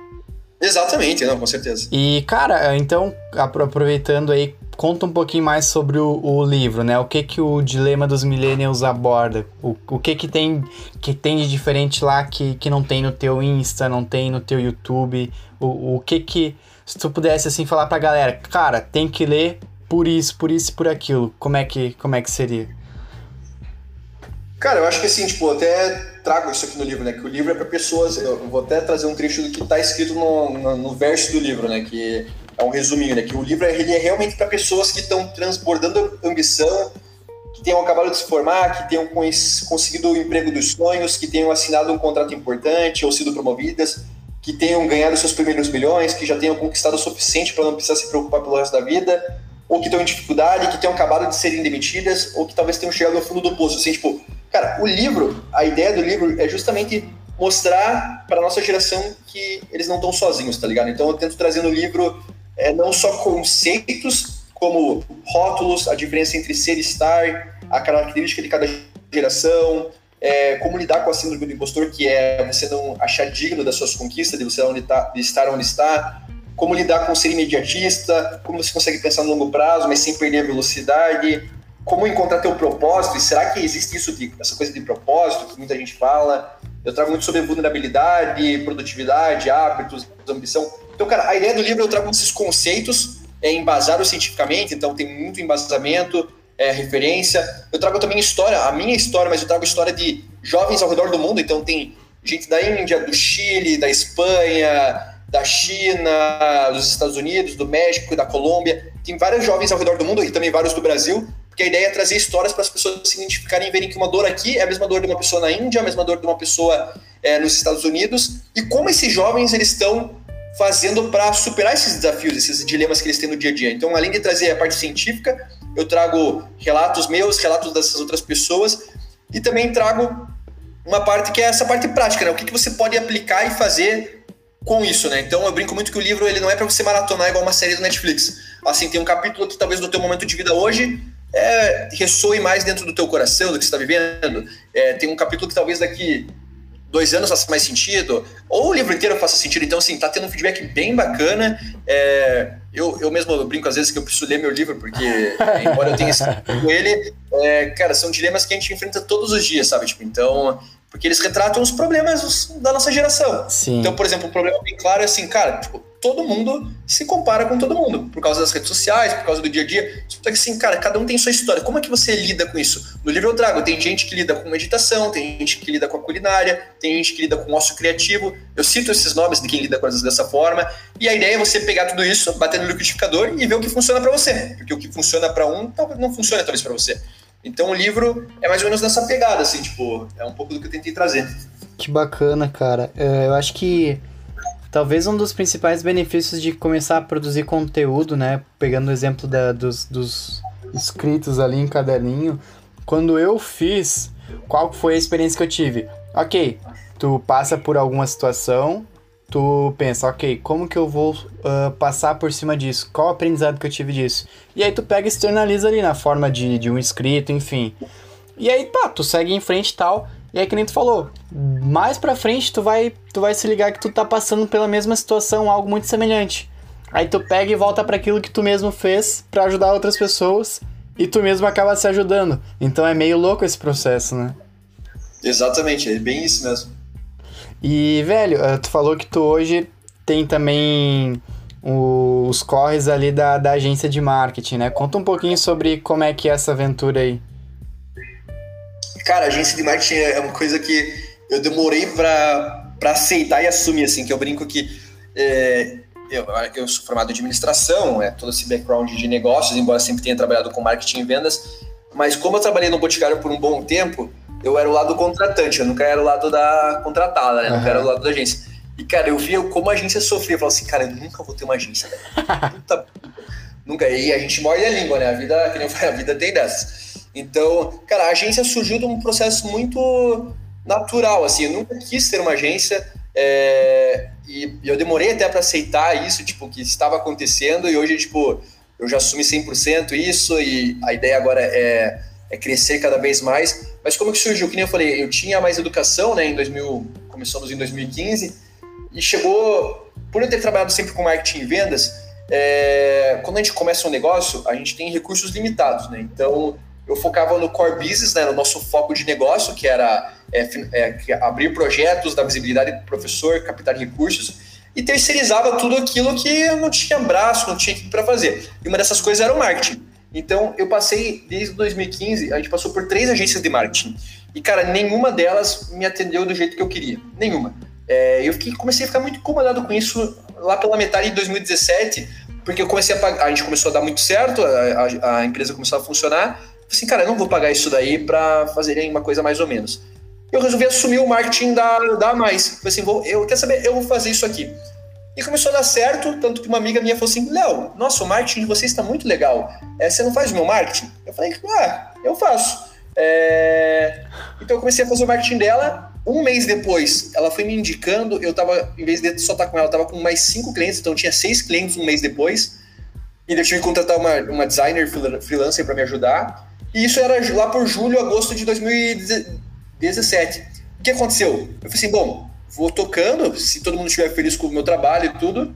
Exatamente, não, com certeza. E, cara, então, aproveitando aí, conta um pouquinho mais sobre o, o, livro, né? O que que o Dilema dos Millennials aborda? O, o que que tem, que tem de diferente lá que, que não tem no teu Insta, não tem no teu YouTube? O, o que que... Se tu pudesse, assim, falar pra galera, cara, tem que ler por isso, por isso e por aquilo, como é que, como é que seria? Cara, eu acho que assim, tipo, até trago isso aqui no livro, né? Que o livro é para pessoas. Eu vou até trazer um trecho do que está escrito no, no, no, verso do livro, né? Que é um resuminho, né? Que o livro ele é realmente para pessoas que estão transbordando ambição, que tenham acabado de se formar, que tenham conseguido o emprego dos sonhos, que tenham assinado um contrato importante ou sido promovidas, que tenham ganhado seus primeiros milhões, que já tenham conquistado o suficiente para não precisar se preocupar pelo resto da vida, ou que estão em dificuldade, que tenham acabado de serem demitidas, ou que talvez tenham chegado ao fundo do poço. Assim, tipo, cara, o livro, a ideia do livro é justamente mostrar para nossa geração que eles não estão sozinhos, tá ligado? Então eu tento trazer no livro é, não só conceitos, como rótulos, a diferença entre ser e estar, a característica de cada geração, é, como lidar com a síndrome do impostor, que é você não achar digno das suas conquistas, de você tá, de estar onde está, como lidar com ser imediatista, como você consegue pensar no longo prazo, mas sem perder a velocidade, como encontrar teu propósito, e será que existe isso de, essa coisa de propósito que muita gente fala? Eu trago muito sobre vulnerabilidade, produtividade, hábitos, ambição. Então, cara, a ideia do livro eu trago esses conceitos é, embasados cientificamente, então tem muito embasamento, é, referência. Eu trago também história, a minha história, mas eu trago história de jovens ao redor do mundo. Então tem gente da Índia, do Chile, da Espanha, da China, dos Estados Unidos, do México, da Colômbia. Tem vários jovens ao redor do mundo e também vários do Brasil. Porque a ideia é trazer histórias para as pessoas se identificarem e verem que uma dor aqui é a mesma dor de uma pessoa na Índia, a mesma dor de uma pessoa é, nos Estados Unidos. E como esses jovens eles estão fazendo para superar esses desafios, esses dilemas que eles têm no dia a dia. Então, além de trazer a parte científica, eu trago relatos meus, relatos dessas outras pessoas e também trago uma parte que é essa parte prática, né? O que, que você pode aplicar e fazer com isso, né? Então eu brinco muito que o livro ele não é para você maratonar igual uma série do Netflix. Assim, tem um capítulo que talvez no teu momento de vida hoje é, ressoe mais dentro do teu coração, do que você está vivendo. É, tem um capítulo que talvez daqui dois anos faça mais sentido, ou o livro inteiro faça sentido. Então, assim, tá tendo um feedback bem bacana. É, eu, eu mesmo brinco às vezes que eu preciso ler meu livro, porque, embora eu tenha escrito ele, é, cara, são dilemas que a gente enfrenta todos os dias, sabe? Tipo, então, porque eles retratam os problemas da nossa geração. Sim. Então, por exemplo, um problema bem claro é assim, cara, tipo, todo mundo se compara com todo mundo, por causa das redes sociais, por causa do dia a dia. Só que assim, cara, cada um tem sua história. Como é que você lida com isso? No livro eu trago, tem gente que lida com meditação, tem gente que lida com a culinária, tem gente que lida com o ócio criativo. Eu cito esses nomes de quem lida com coisas dessa forma. E a ideia é você pegar tudo isso, bater no liquidificador e ver o que funciona para você. Porque o que funciona para um, talvez não funcione talvez para você. Então o livro é mais ou menos nessa pegada, assim, tipo, é um pouco do que eu tentei trazer. Que bacana, cara. É, eu acho que talvez um dos principais benefícios de começar a produzir conteúdo, né? Pegando o exemplo da, dos, dos escritos ali em caderninho. Quando eu fiz, qual foi a experiência que eu tive? Ok, tu passa por alguma situação, tu pensa, ok, como que eu vou uh, passar por cima disso? Qual o aprendizado que eu tive disso? E aí tu pega e externaliza ali na forma de, de um escrito, enfim. E aí, pá, tu segue em frente e tal. E aí, que nem tu falou, mais pra frente tu vai, tu vai se ligar que tu tá passando pela mesma situação, algo muito semelhante. Aí tu pega e volta para aquilo que tu mesmo fez para ajudar outras pessoas e tu mesmo acaba se ajudando. Então é meio louco esse processo, né? Exatamente, é bem isso mesmo. E, velho, eh, tu falou que tu hoje tem também os corres ali da, da agência de marketing, né? Conta um pouquinho sobre como é que é essa aventura aí. Cara, agência de marketing é uma coisa que eu demorei para aceitar e assumir, assim, que eu brinco que é, eu, eu sou formado em administração, é todo esse background de negócios, embora sempre tenha trabalhado com marketing e vendas, mas como eu trabalhei no Boticário por um bom tempo, eu era o lado contratante, eu nunca era o lado da contratada, né? Uhum. Nunca era o lado da agência. E, cara, eu via como a agência sofria. Eu falava assim, cara, eu nunca vou ter uma agência. Puta, nunca. E a gente morde a língua, né? A vida, que nem a vida tem dessas. Então, cara, a agência surgiu de um processo muito natural, assim. Eu nunca quis ter uma agência. É, e eu demorei até para aceitar isso, tipo, que estava acontecendo. E hoje, tipo, eu já assumi 100% isso. E a ideia agora é é crescer cada vez mais. Mas como que surgiu? Que nem eu falei, eu tinha mais educação, né, em 2000, começamos em 2015, e chegou, por eu ter trabalhado sempre com marketing e vendas, é, quando a gente começa um negócio, a gente tem recursos limitados, né, então eu focava no core business, né, no nosso foco de negócio, que era é, é, abrir projetos, dar visibilidade para o professor, captar recursos, e terceirizava tudo aquilo que não tinha braço, não tinha equipe para fazer. E uma dessas coisas era o marketing. Então, eu passei, desde 2015, a gente passou por três agências de marketing. E, cara, nenhuma delas me atendeu do jeito que eu queria. Nenhuma. É, eu fiquei, comecei a ficar muito incomodado com isso lá pela metade de 2017, porque eu comecei a pagar, a gente começou a dar muito certo, a, a, a empresa começou a funcionar, assim, cara, eu não vou pagar isso daí para fazerem uma coisa mais ou menos. Eu resolvi assumir o marketing da, da Mais. Falei assim, vou, eu quer saber, eu vou fazer isso aqui. E começou a dar certo, tanto que uma amiga minha falou assim, Léo, nossa, o marketing de vocês está muito legal. É, você não faz o meu marketing? Eu falei, ah, eu faço. É... Então eu comecei a fazer o marketing dela. Um mês depois, ela foi me indicando, eu tava, em vez de só estar com ela, eu tava com mais cinco clientes, então tinha seis clientes um mês depois. E eu tive que contratar uma, uma designer freelancer para me ajudar. E isso era lá por julho, agosto de 2017. O que aconteceu? Eu falei assim, bom, vou tocando, se todo mundo estiver feliz com o meu trabalho e tudo.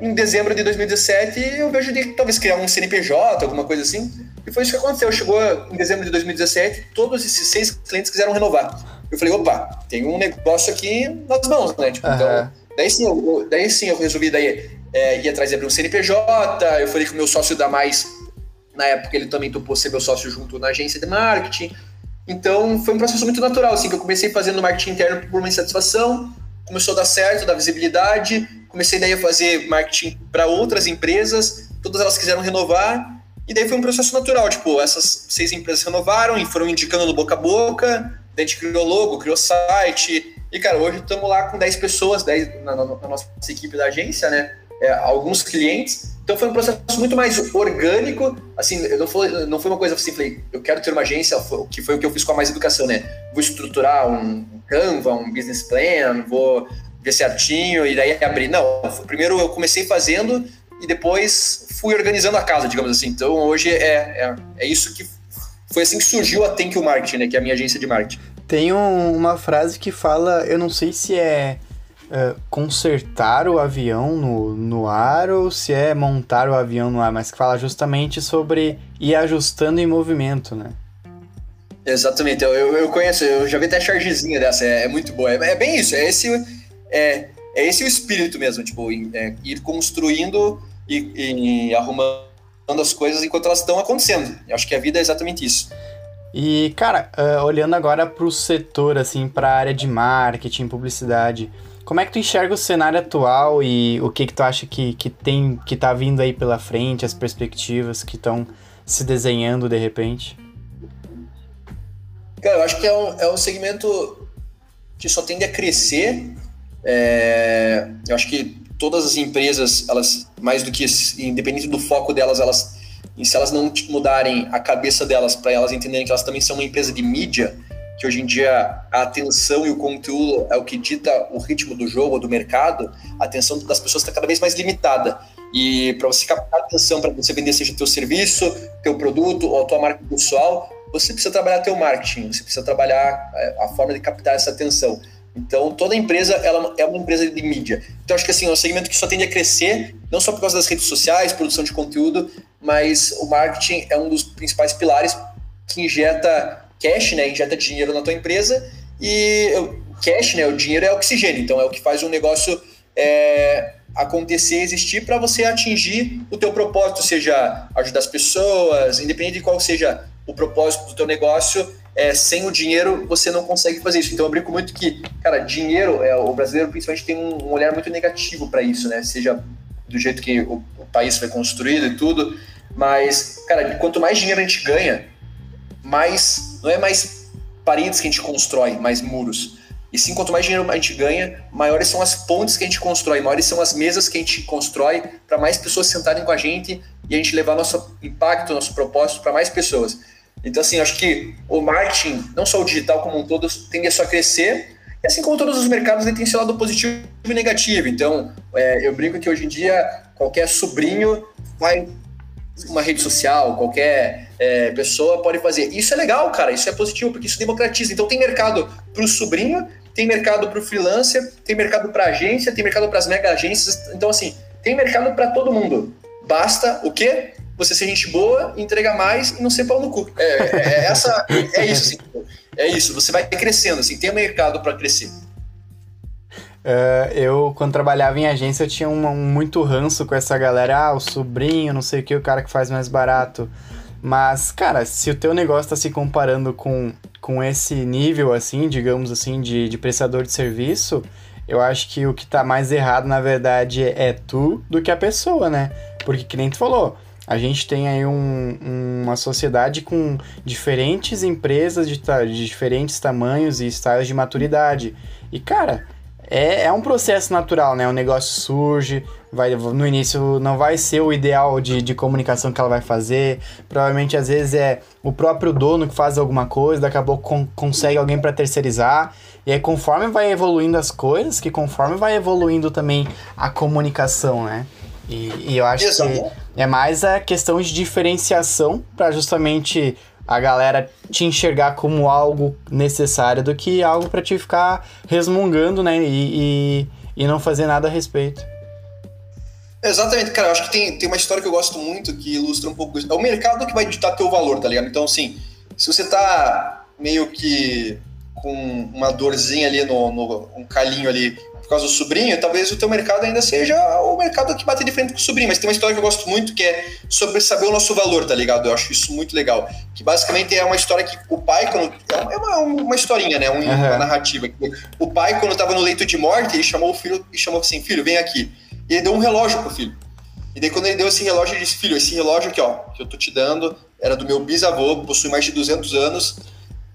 Em dezembro de 2017, eu vejo de talvez criar um CNPJ, alguma coisa assim. E foi isso que aconteceu. Chegou em dezembro de 2017, todos esses seis clientes quiseram renovar. Eu falei, opa, tem um negócio aqui nas mãos, né? Tipo, uhum. Então, daí sim, eu, daí sim eu resolvi daí, é, ir atrás de abrir um CNPJ. Eu falei com o meu sócio da Mais, na época ele também topou ser meu sócio junto na agência de marketing. Então foi um processo muito natural, assim, que eu comecei fazendo marketing interno por uma insatisfação, começou a dar certo, dar visibilidade, comecei daí a fazer marketing para outras empresas, todas elas quiseram renovar, e daí foi um processo natural, tipo, essas seis empresas renovaram e foram indicando no boca a boca, daí a gente criou logo, criou site, e cara, hoje estamos lá com 10 pessoas, 10 na, na, na nossa equipe da agência, né, é, alguns clientes, então foi um processo muito mais orgânico, assim, não foi, não foi uma coisa assim, falei, eu quero ter uma agência, que foi o que eu fiz com a Mais Educação, né? Vou estruturar um Canva, um business plan, vou ver certinho e daí abrir. Não, primeiro eu comecei fazendo e depois fui organizando a casa, digamos assim. Então hoje é, é, é isso que foi assim que surgiu a Thank You Marketing, né? Que é a minha agência de marketing. Tem um, uma frase que fala, eu não sei se é uh, consertar o avião no, no ar ou se é montar o avião no ar, mas que fala justamente sobre ir ajustando em movimento, né? Exatamente, eu, eu conheço, eu já vi até a chargezinha dessa, é, é muito boa. É, é, bem isso, é esse, é, é esse o espírito mesmo, tipo, é, ir construindo e, e arrumando as coisas enquanto elas estão acontecendo. Eu acho que a vida é exatamente isso. E, cara, uh, olhando agora para o setor, assim, para a área de marketing, publicidade, como é que tu enxerga o cenário atual e o que que tu acha que, que tem, que tá vindo aí pela frente, as perspectivas que estão se desenhando de repente? Cara, eu acho que é um, é um segmento que só tende a crescer. É, eu acho que todas as empresas, elas, mais do que independente do foco delas, elas, se elas não mudarem a cabeça delas para elas entenderem que elas também são uma empresa de mídia, que hoje em dia a atenção e o conteúdo é o que dita o ritmo do jogo, do mercado, a atenção das pessoas está cada vez mais limitada. E para você captar atenção, para você vender seja teu serviço, teu produto ou a tua marca pessoal, você precisa trabalhar teu marketing, você precisa trabalhar é, a forma de captar essa atenção. Então, toda empresa ela é uma empresa de mídia. Então, acho que assim, é um segmento que só tende a crescer, não só por causa das redes sociais, produção de conteúdo, mas o marketing é um dos principais pilares que injeta cash, né, injeta dinheiro na tua empresa e cash, né, o dinheiro é oxigênio, então é o que faz um negócio é, acontecer, existir para você atingir o teu propósito, seja ajudar as pessoas, independente de qual seja o propósito do teu negócio, é, sem o dinheiro você não consegue fazer isso. Então eu brinco muito que, cara, dinheiro, é, o brasileiro principalmente tem um, um olhar muito negativo para isso, né? Seja do jeito que o, o país foi construído e tudo, mas, cara, quanto mais dinheiro a gente ganha, mais. Não é mais paredes que a gente constrói, mais muros. E sim, quanto mais dinheiro a gente ganha, maiores são as pontes que a gente constrói, maiores são as mesas que a gente constrói para mais pessoas sentarem com a gente e a gente levar nosso impacto, nosso propósito para mais pessoas. Então, assim, acho que o marketing, não só o digital como um todo, tende a só crescer. E assim como todos os mercados, ele tem seu lado positivo e negativo. Então, é, eu brinco que hoje em dia, qualquer sobrinho vai uma rede social, qualquer é, pessoa pode fazer. Isso é legal, cara, isso é positivo, porque isso democratiza. Então tem mercado para o sobrinho, tem mercado para o freelancer, tem mercado para agência, tem mercado para as mega agências. Então, assim, tem mercado para todo mundo. Basta o quê? Você ser gente boa, entregar mais e não ser pau no cu. É, é, é essa, é isso, assim, é isso. Você vai crescendo, assim, tem mercado para crescer. Uh, eu, quando trabalhava em agência, eu tinha um, um, muito ranço com essa galera. Ah, o sobrinho, não sei o que, o cara que faz mais barato. Mas, cara, se o teu negócio tá se comparando com, com esse nível, assim, digamos assim, de, de prestador de serviço, eu acho que o que tá mais errado, na verdade, é tu do que a pessoa, né? Porque, que nem tu falou, a gente tem aí um, uma sociedade com diferentes empresas de, de diferentes tamanhos e estágios de maturidade. E, cara, é, é um processo natural, né? O negócio surge, vai, no início não vai ser o ideal de, de comunicação que ela vai fazer. Provavelmente, às vezes, é o próprio dono que faz alguma coisa, daqui a pouco con consegue alguém para terceirizar. E aí, conforme vai evoluindo as coisas, que conforme vai evoluindo também a comunicação, né? E, e eu acho Exato. que é mais a questão de diferenciação para justamente a galera te enxergar como algo necessário do que algo para te ficar resmungando, né? E, e, e, não fazer nada a respeito. Exatamente, cara. Eu acho que tem, tem uma história que eu gosto muito que ilustra um pouco isso. É o mercado que vai ditar teu valor, tá ligado? Então, assim, se você tá meio que com uma dorzinha ali no, no um calinho ali por causa do sobrinho, talvez o teu mercado ainda seja o mercado que bate de frente com o sobrinho. Mas tem uma história que eu gosto muito que é sobre saber o nosso valor, tá ligado? Eu acho isso muito legal. Que basicamente é uma história que o pai, quando. É uma, uma historinha, né? Um, uhum. Uma narrativa. O pai, quando estava no leito de morte, ele chamou o filho e chamou assim: Filho, vem aqui. E ele deu um relógio pro filho. E daí, quando ele deu esse relógio, ele disse: Filho, esse relógio aqui, ó, que eu tô te dando, era do meu bisavô, possui mais de 200 anos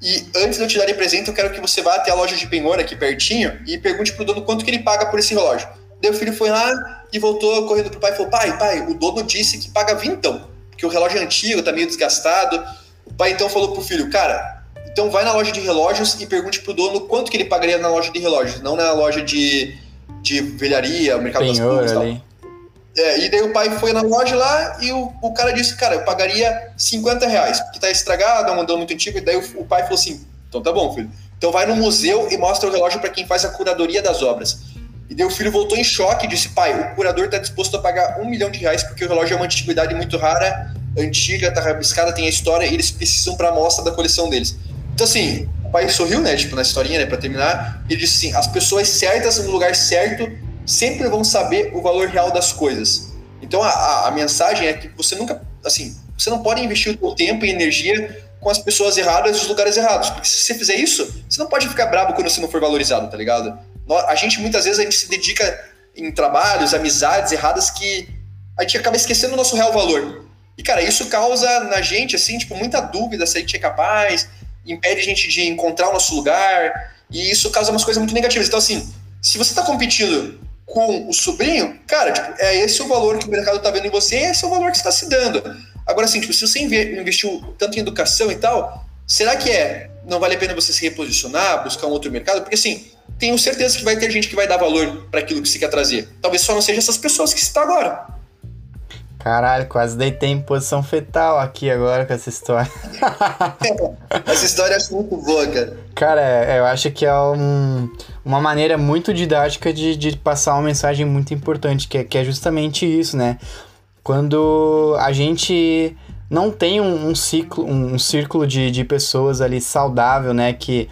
e antes de eu te dar de presente, eu quero que você vá até a loja de penhor aqui pertinho e pergunte pro dono quanto que ele paga por esse relógio. Daí o filho foi lá e voltou correndo pro pai e falou: Pai, pai, o dono disse que paga vintão, porque o relógio é antigo, tá meio desgastado. O pai então falou pro filho: Cara, então vai na loja de relógios e pergunte pro dono quanto que ele pagaria na loja de relógios, não na loja de, de velharia, mercado penhor, das e é, e daí o pai foi na loja lá e o, o cara disse, cara, eu pagaria 50 reais, porque tá estragado, é um modelo muito antigo. E daí o, o, pai falou assim: então tá bom, filho. Então vai no museu e mostra o relógio para quem faz a curadoria das obras. E daí o filho voltou em choque e disse: pai, o curador tá disposto a pagar um milhão de reais porque o relógio é uma antiguidade muito rara, antiga, tá rabiscada, tem a história e eles precisam para mostra da coleção deles. Então assim, o pai sorriu, né, tipo, na historinha, né, pra terminar. Ele disse assim: as pessoas certas no lugar certo sempre vão saber o valor real das coisas. Então a, a, a, mensagem é que você nunca, assim, você não pode investir o seu tempo e energia com as pessoas erradas nos lugares errados. Porque se você fizer isso, você não pode ficar bravo quando você não for valorizado, tá ligado? A gente muitas vezes a gente se dedica em trabalhos, amizades erradas que a gente acaba esquecendo o nosso real valor. E cara, isso causa na gente assim, tipo, muita dúvida se a gente é capaz, impede a gente de encontrar o nosso lugar, e isso causa umas coisas muito negativas. Então assim, se você está competindo com o sobrinho, cara, tipo, é esse o valor que o mercado está vendo em você, esse é o valor que está se dando. Agora, assim, tipo, se você investiu tanto em educação e tal, será que é não vale a pena você se reposicionar, buscar um outro mercado? Porque, assim, tenho certeza que vai ter gente que vai dar valor para aquilo que você quer trazer. Talvez só não seja essas pessoas que você está agora. Caralho, quase deitei em posição fetal aqui agora com essa história. essa história é muito boa, cara. Cara, é, eu acho que é um, uma maneira muito didática de, de passar uma mensagem muito importante, que é, que é justamente isso, né? Quando a gente não tem um, um ciclo, um, um círculo de, de pessoas ali saudável, né? Que,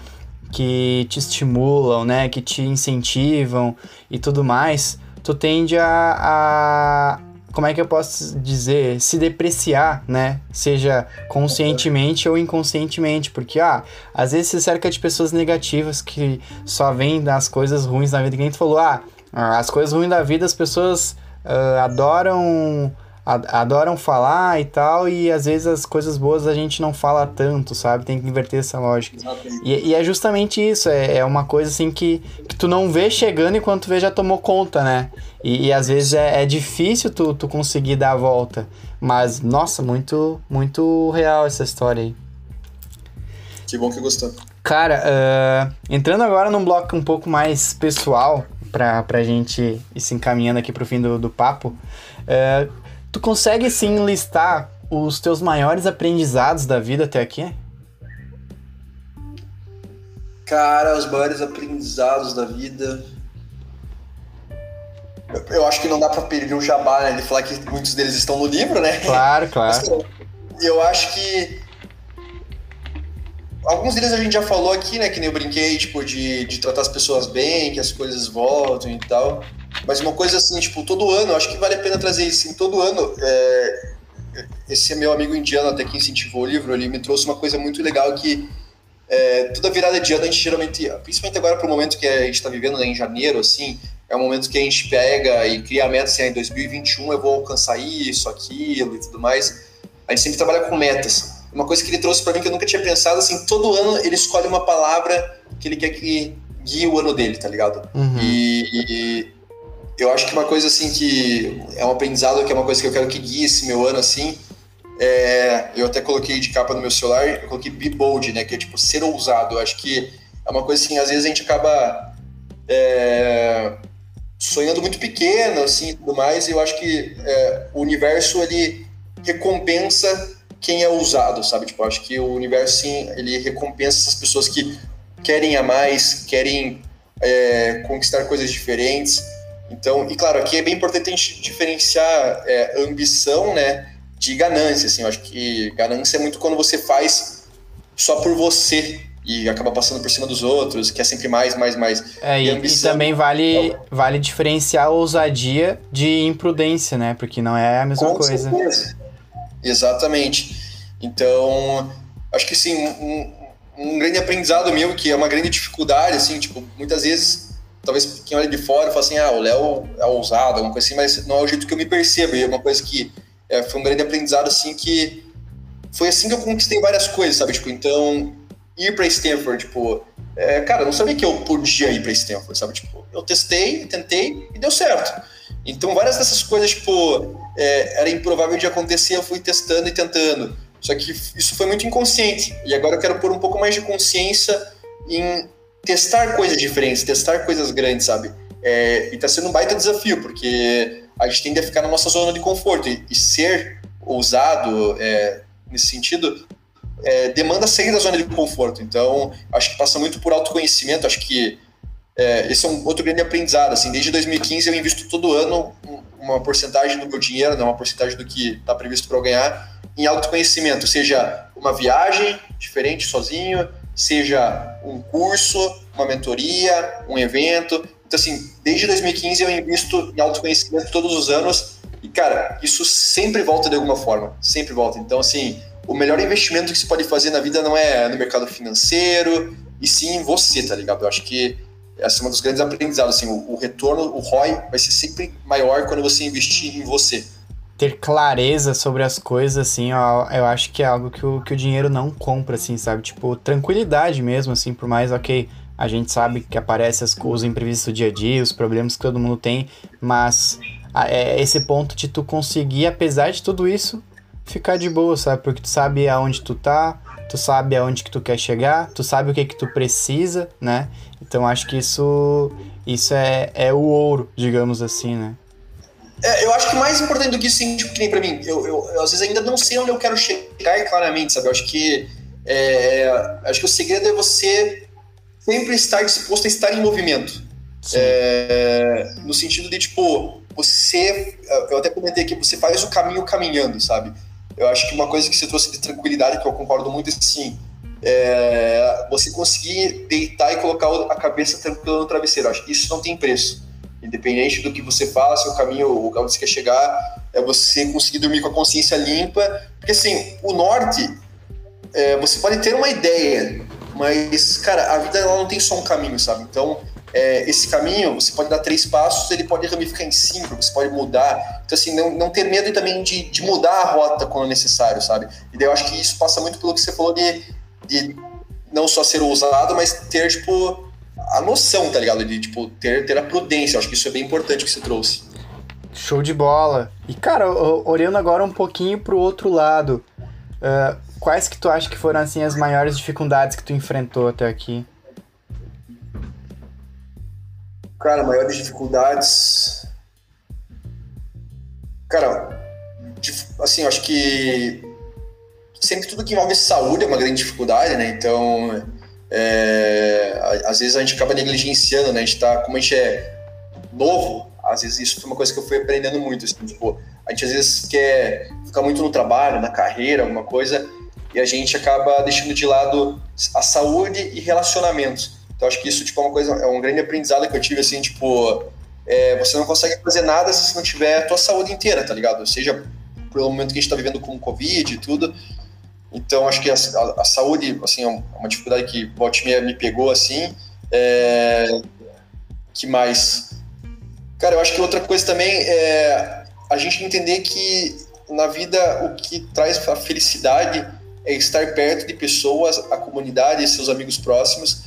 que te estimulam, né? Que te incentivam e tudo mais, tu tende a, a como é que eu posso dizer, se depreciar, né? Seja conscientemente ou inconscientemente, porque ah, às vezes se cerca de pessoas negativas que só veem das coisas ruins da vida, que a gente falou, ah, as coisas ruins da vida as pessoas uh, adoram adoram falar e tal, e às vezes as coisas boas a gente não fala tanto, sabe? Tem que inverter essa lógica. E, e, é justamente isso, é, é uma coisa assim que, que tu não vê chegando enquanto tu vê já tomou conta, né? E, e às vezes é, é difícil tu, tu conseguir dar a volta. Mas, nossa, muito, muito real essa história aí. Que bom que gostou. Cara, uh, entrando agora num bloco um pouco mais pessoal, pra, pra gente ir se encaminhando aqui pro fim do, do papo. Uh, Tu consegue sim listar os teus maiores aprendizados da vida até aqui? Cara, os maiores aprendizados da vida. Eu acho que não dá pra perder o jabá, né? De falar que muitos deles estão no livro, né? Claro, claro. Mas, eu acho que. Alguns deles a gente já falou aqui, né? Que nem eu brinquei, tipo, de, de tratar as pessoas bem, que as coisas voltam e tal. Mas uma coisa assim, tipo, todo ano, acho que vale a pena trazer isso. Em todo ano, é, esse meu amigo indiano até que incentivou o livro, ele me trouxe uma coisa muito legal que é, toda virada de ano a gente geralmente, principalmente agora para o momento que a gente está vivendo, né, em janeiro, assim, é um momento que a gente pega e cria a meta assim, ah, em 2021 eu vou alcançar isso, aquilo e tudo mais. A gente sempre trabalha com metas. Uma coisa que ele trouxe para mim que eu nunca tinha pensado, assim, todo ano ele escolhe uma palavra que ele quer que guie o ano dele, tá ligado? Uhum. E, e, eu acho que uma coisa assim que é um aprendizado, que é uma coisa que eu quero que guie esse meu ano assim, é, eu até coloquei de capa no meu celular, eu coloquei be bold, né, que é tipo ser ousado. Eu acho que é uma coisa assim, às vezes a gente acaba é, sonhando muito pequeno, assim, tudo mais, e eu acho que é, o universo, ele recompensa quem é ousado, sabe? Tipo, acho que o universo, sim, ele recompensa essas pessoas que querem a mais, querem é, conquistar coisas diferentes. Então, e claro, aqui é bem importante a gente diferenciar é, ambição, né, de ganância, assim. Eu acho que ganância é muito quando você faz só por você, e acaba passando por cima dos outros, que é sempre mais, mais, mais. É, e, e, e também vale, vale diferenciar a ousadia de imprudência, né? Porque não é a mesma Com coisa. Certeza. Exatamente. Então, acho que sim, um, um grande aprendizado meu, que é uma grande dificuldade, assim, tipo, muitas vezes, talvez quem olha de fora fala assim, ah, o Léo é ousado, alguma coisa assim, mas não é o jeito que eu me percebo, e é uma coisa que é, foi um grande aprendizado, assim, que foi assim que eu conquistei várias coisas, sabe? Tipo, então, ir para Stanford, tipo, é, cara, eu não sabia que eu podia ir para Stanford, sabe? Tipo, eu testei, tentei e deu certo. Então, várias dessas coisas, tipo, é, era improvável de acontecer, eu fui testando e tentando. Só que isso foi muito inconsciente. E agora eu quero pôr um pouco mais de consciência em testar coisas diferentes, testar coisas grandes, sabe? É, e tá sendo um baita desafio, porque a gente tende a ficar na nossa zona de conforto. E, e ser ousado é, nesse sentido é, demanda sair da zona de conforto. Então, acho que passa muito por autoconhecimento. Acho que é, esse é um outro grande aprendizado. Assim, desde 2015 eu invisto todo ano uma porcentagem do meu dinheiro, né, uma porcentagem do que está previsto para eu ganhar, em autoconhecimento, seja uma viagem diferente sozinho, seja um curso, uma mentoria, um evento. Então, assim, desde 2015 eu invisto em autoconhecimento todos os anos e, cara, isso sempre volta de alguma forma, sempre volta. Então, assim, o melhor investimento que você pode fazer na vida não é no mercado financeiro, e sim em você, tá ligado? Eu acho que essa é uma dos grandes aprendizados, assim, o, o retorno, o ROI vai ser sempre maior quando você investir em você. Ter clareza sobre as coisas, assim, ó, eu acho que é algo que o, que o dinheiro não compra, assim, sabe? Tipo, tranquilidade mesmo, assim, por mais, ok, a gente sabe que aparecem as, os imprevistos do dia a dia, os problemas que todo mundo tem, mas é esse ponto de tu conseguir, apesar de tudo isso, ficar de boa, sabe? Porque tu sabe aonde tu tá, tu sabe aonde que tu quer chegar, tu sabe o que que tu precisa, né? Então acho que isso isso é, é o ouro, digamos assim, né? É, eu acho que mais importante do que isso, tipo, que nem pra mim, eu, eu, eu, às vezes ainda não sei onde eu quero chegar claramente, sabe? Eu acho que é, acho que o segredo é você sempre estar disposto a estar em movimento. É, no sentido de, tipo, você. Eu até comentei aqui, você faz o caminho caminhando, sabe? Eu acho que uma coisa que você trouxe de tranquilidade, que eu concordo muito, é assim, é você conseguir deitar e colocar a cabeça tranquila no travesseiro. Acho que isso não tem preço. Independente do que você faça, o caminho, onde você quer chegar, é você conseguir dormir com a consciência limpa. Porque, assim, o norte, é, você pode ter uma ideia, mas, cara, a vida ela não tem só um caminho, sabe? Então, é, esse caminho, você pode dar três passos, ele pode ramificar em cinco, você pode mudar. Então, assim, não, não ter medo também de, de mudar a rota quando necessário, sabe? E daí eu acho que isso passa muito pelo que você falou de, de não só ser ousado, mas ter, tipo, a noção, tá ligado? De, tipo, ter, ter a prudência. Eu acho que isso é bem importante que você trouxe. Show de bola. E, cara, olhando agora um pouquinho pro outro lado, uh, quais que tu acha que foram, assim, as maiores dificuldades que tu enfrentou até aqui? Cara, maiores dificuldades. Cara, assim, eu acho que sempre tudo que envolve saúde é uma grande dificuldade, né? Então, é, às vezes a gente acaba negligenciando, né? A gente tá, como a gente é novo, às vezes isso foi uma coisa que eu fui aprendendo muito, assim, tipo, a gente às vezes quer ficar muito no trabalho, na carreira, alguma coisa, e a gente acaba deixando de lado a saúde e relacionamentos. Então acho que isso tipo, é uma coisa, é um grande aprendizado que eu tive, assim, tipo, é, você não consegue fazer nada se você não tiver a tua saúde inteira, tá ligado? Seja pelo momento que a gente tá vivendo com o Covid e tudo. Então acho que a, a, saúde, assim, é, é uma dificuldade que o me, me pegou, assim. É, que mais? Cara, eu acho que outra coisa também é a gente entender que na vida o que traz a felicidade é estar perto de pessoas, a comunidade, seus amigos próximos,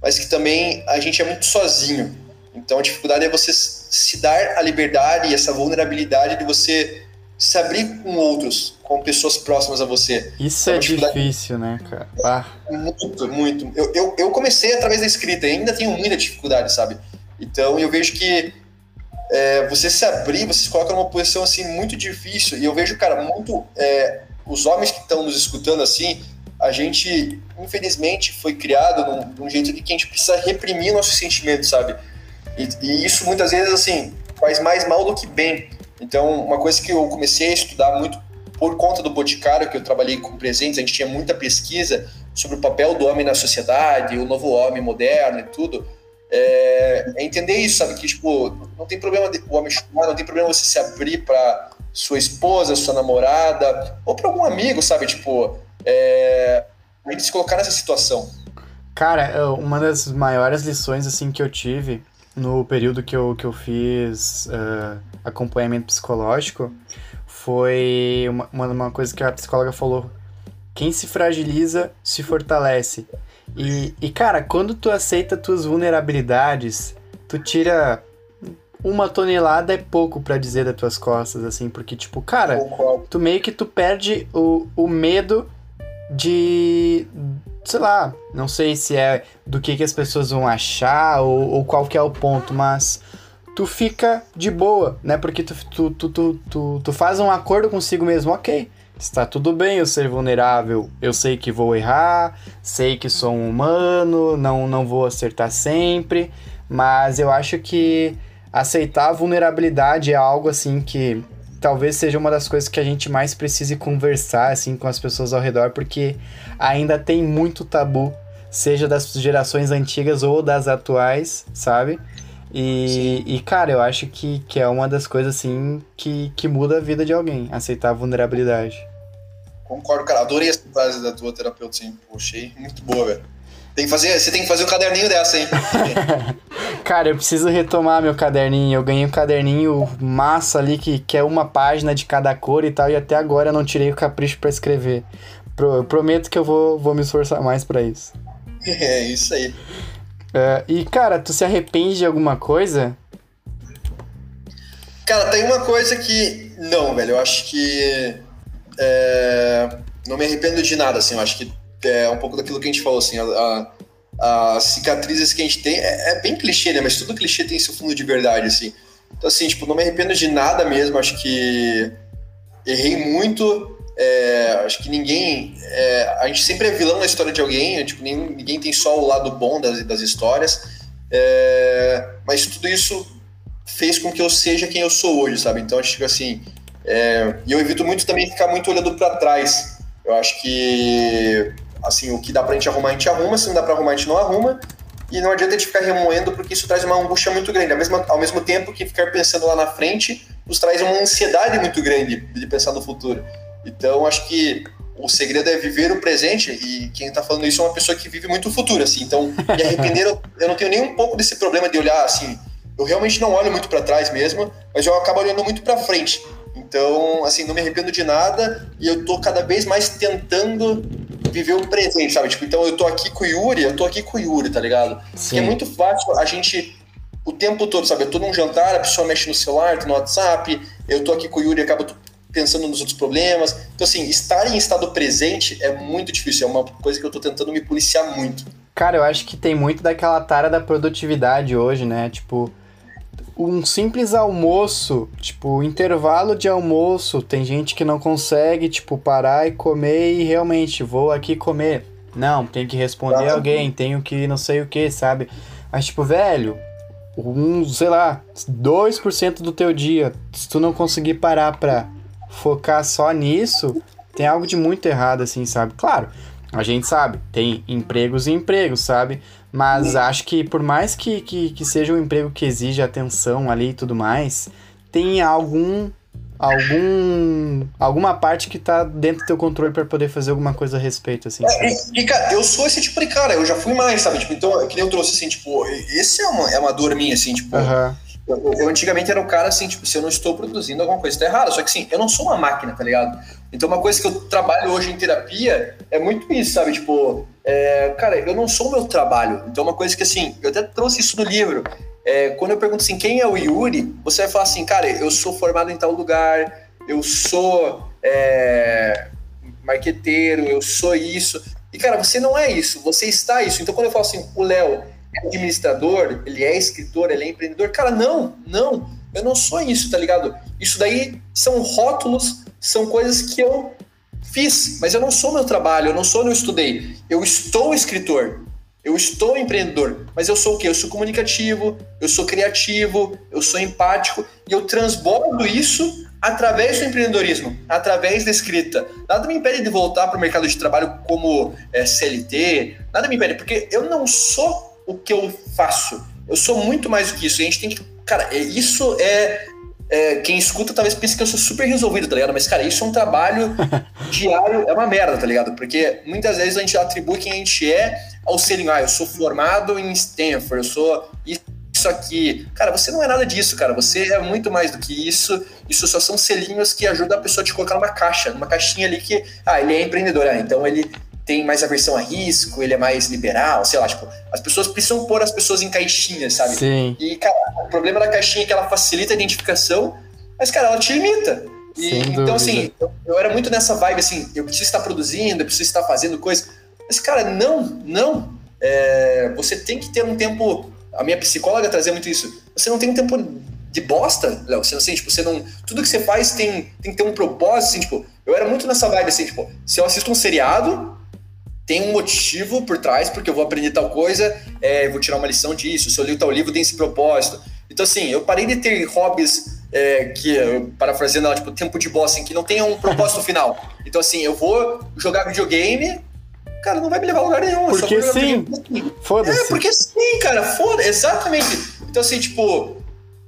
mas que também a gente é muito sozinho. Então a dificuldade é você se dar a liberdade e essa vulnerabilidade de você se abrir com outros, com pessoas próximas a você. Isso é, é difícil, né, cara? Ah. Muito, muito. Eu, eu, eu, comecei através da escrita e ainda tenho muita dificuldade, sabe? Então eu vejo que é, você se abrir, você se coloca numa posição assim muito difícil. E eu vejo, cara, muito. É, os homens que estão nos escutando assim, a gente, infelizmente, foi criado num, num, jeito de que a gente precisa reprimir nossos sentimentos, sabe? E, e isso muitas vezes, assim, faz mais mal do que bem. Então, uma coisa que eu comecei a estudar muito por conta do Boticário, que eu trabalhei com presentes, a gente tinha muita pesquisa sobre o papel do homem na sociedade, o novo homem moderno e tudo. É, é entender isso, sabe? Que, tipo, não tem problema o homem chorar, não tem problema você se abrir para sua esposa, sua namorada, ou para algum amigo, sabe? Tipo, é, a gente se colocar nessa situação. Cara, uma das maiores lições, assim, que eu tive no período que eu, que eu fiz uh, acompanhamento psicológico foi uma, uma coisa que a psicóloga falou. Quem se fragiliza se fortalece. E, e cara, quando tu aceita tuas vulnerabilidades, tu tira uma tonelada é pouco para dizer das tuas costas, assim, porque, tipo, cara, tu meio que tu perde o, o medo de. Sei lá, não sei se é do que, que as pessoas vão achar ou, ou qual que é o ponto, mas tu fica de boa, né? Porque tu, tu, tu, tu, tu, tu faz um acordo consigo mesmo, ok. Está tudo bem eu ser vulnerável. Eu sei que vou errar, sei que sou um humano, não, não vou acertar sempre, mas eu acho que aceitar a vulnerabilidade é algo assim que talvez seja uma das coisas que a gente mais precise conversar assim com as pessoas ao redor, porque ainda tem muito tabu, seja das gerações antigas ou das atuais, sabe? E, e, cara, eu acho que, que é uma das coisas, assim, que, que muda a vida de alguém, aceitar a vulnerabilidade. Concordo, cara. Adorei essa frase da tua terapeuta, assim. Poxa, muito boa, velho. Tem que fazer, você tem que fazer o um caderninho dessa, hein? cara, eu preciso retomar meu caderninho. Eu ganhei um caderninho massa ali que, que é uma página de cada cor e tal, e até agora eu não tirei o capricho para escrever. Pro, prometo que eu vou, vou me esforçar mais para isso. É, isso aí. Uh, e, cara, tu se arrepende de alguma coisa? Cara, tem uma coisa que. Não, velho, eu acho que. É... Não me arrependo de nada, assim, eu acho que é um pouco daquilo que a gente falou, assim, as cicatrizes que a gente tem. É, é, bem clichê, né? Mas tudo clichê tem seu fundo de verdade, assim. Então, assim, tipo, não me arrependo de nada mesmo, acho que errei muito, é, acho que ninguém. É, a gente sempre é vilão na história de alguém, é, tipo, ninguém, ninguém tem só o lado bom das, das histórias. É, mas tudo isso fez com que eu seja quem eu sou hoje, sabe? Então acho que assim. É, e eu evito muito também ficar muito olhando para trás. Eu acho que assim, o que dá pra gente arrumar, a gente arruma, se não dá pra arrumar, a gente não arruma. E não adianta a gente ficar remoendo, porque isso traz uma angústia muito grande. Ao mesmo, ao mesmo tempo que ficar pensando lá na frente nos traz uma ansiedade muito grande de pensar no futuro. Então, acho que o segredo é viver o presente e quem está falando isso é uma pessoa que vive muito o futuro, assim. Então, me arrepender, eu, não tenho nem um pouco desse problema de olhar assim. Eu realmente não olho muito para trás mesmo, mas eu acabo olhando muito para frente. Então, assim, não me arrependo de nada e eu tô cada vez mais tentando viver o presente, sabe? Tipo, então eu tô aqui com o Yuri, eu tô aqui com o Yuri, tá ligado? Sim. Porque é muito fácil a gente o tempo todo, sabe? Eu tô num jantar, a pessoa mexe no celular, tô no WhatsApp, eu tô aqui com o Yuri, acaba pensando nos outros problemas. Então, assim, estar em estado presente é muito difícil, é uma coisa que eu tô tentando me policiar muito. Cara, eu acho que tem muito daquela tara da produtividade hoje, né? Tipo, um simples almoço, tipo, intervalo de almoço, tem gente que não consegue, tipo, parar e comer e realmente vou aqui comer. Não, tem que responder ah, alguém, tenho que não sei o que, sabe? Mas, tipo, velho, um, sei lá, 2% do teu dia, se tu não conseguir parar pra focar só nisso, tem algo de muito errado, assim, sabe? Claro, a gente sabe, tem empregos e empregos, sabe? Mas acho que por mais que, que, que seja um emprego que exige atenção ali e tudo mais, tem algum algum alguma parte que tá dentro do teu controle para poder fazer alguma coisa a respeito, assim. É, e, e, cara, eu sou esse tipo de cara, eu já fui mais, sabe? Tipo, então, que nem eu trouxe, assim, tipo, esse é uma, é uma dor minha, assim, tipo, Eu, eu, antigamente era o cara assim, tipo, se eu não estou produzindo alguma coisa, tá errado. Só que assim, eu não sou uma máquina, tá ligado? Então uma coisa que eu trabalho hoje em terapia é muito isso, sabe? Tipo, é, cara, eu não sou o meu trabalho. Então uma coisa que assim, eu até trouxe isso no livro. É, quando eu pergunto assim, quem é o Yuri? Você vai falar assim, cara, eu sou formado em tal lugar, eu sou é, marqueteiro, eu sou isso. E, cara, você não é isso, você está isso. Então, quando eu falo assim, o Léo é administrador, ele é escritor, ele é empreendedor, cara, não, não, eu não sou isso, tá ligado? Isso daí são rótulos, são coisas que eu fiz, mas eu não sou meu trabalho, eu não sou, eu estudei. Eu estou escritor, eu estou empreendedor, mas eu sou o quê? Eu sou comunicativo, eu sou criativo, eu sou empático e eu transbordo isso através do empreendedorismo, através da escrita. Nada me impede de voltar para o mercado de trabalho como é, CLT, nada me impede, porque eu não sou o que eu faço. Eu sou muito mais do que isso. A gente tem que. Cara, é, isso é, é, Quem escuta talvez pense que eu sou super resolvido, tá ligado? Mas, cara, isso é um trabalho diário, é uma merda, tá ligado? Porque muitas vezes a gente atribui quem a gente é ao selinho. Ah, eu sou formado em Stanford, eu sou isso aqui. Cara, você não é nada disso, cara. Você é muito mais do que isso. Isso só são selinhos que ajudam a pessoa a te colocar numa caixa, numa caixinha ali que, ah, ele é empreendedor, ah, então ele tem mais aversão a risco, ele é mais liberal, sei lá, tipo, as pessoas precisam pôr as pessoas em caixinhas, sabe? Sim. E, cara, o problema da caixinha é que ela facilita a identificação, mas, cara, ela te limita. E, então, assim, eu, eu, era muito nessa vibe, assim, eu preciso estar produzindo, eu preciso estar fazendo coisa. Mas, cara, não, não. É, você tem que ter um tempo. A minha psicóloga trazia muito isso. Você não tem um tempo de bosta, Léo. Você, assim, tipo, você não. Tudo que você faz tem, tem que ter um propósito, assim, tipo. Eu era muito nessa vibe, assim, tipo, se eu assisto um seriado, tem um motivo por trás, porque eu vou aprender tal coisa, é, vou tirar uma lição disso. Se eu li tal livro, tem esse propósito. Então, assim, eu parei de ter hobbies é, que, parafraseando ela, tipo, tempo de boss, assim, que não tenham um propósito final. Então, assim, eu vou jogar videogame, cara, não vai me levar a lugar nenhum. Porque sim. Foda-se. É, porque sim, cara, foda Exatamente. Então, assim, tipo,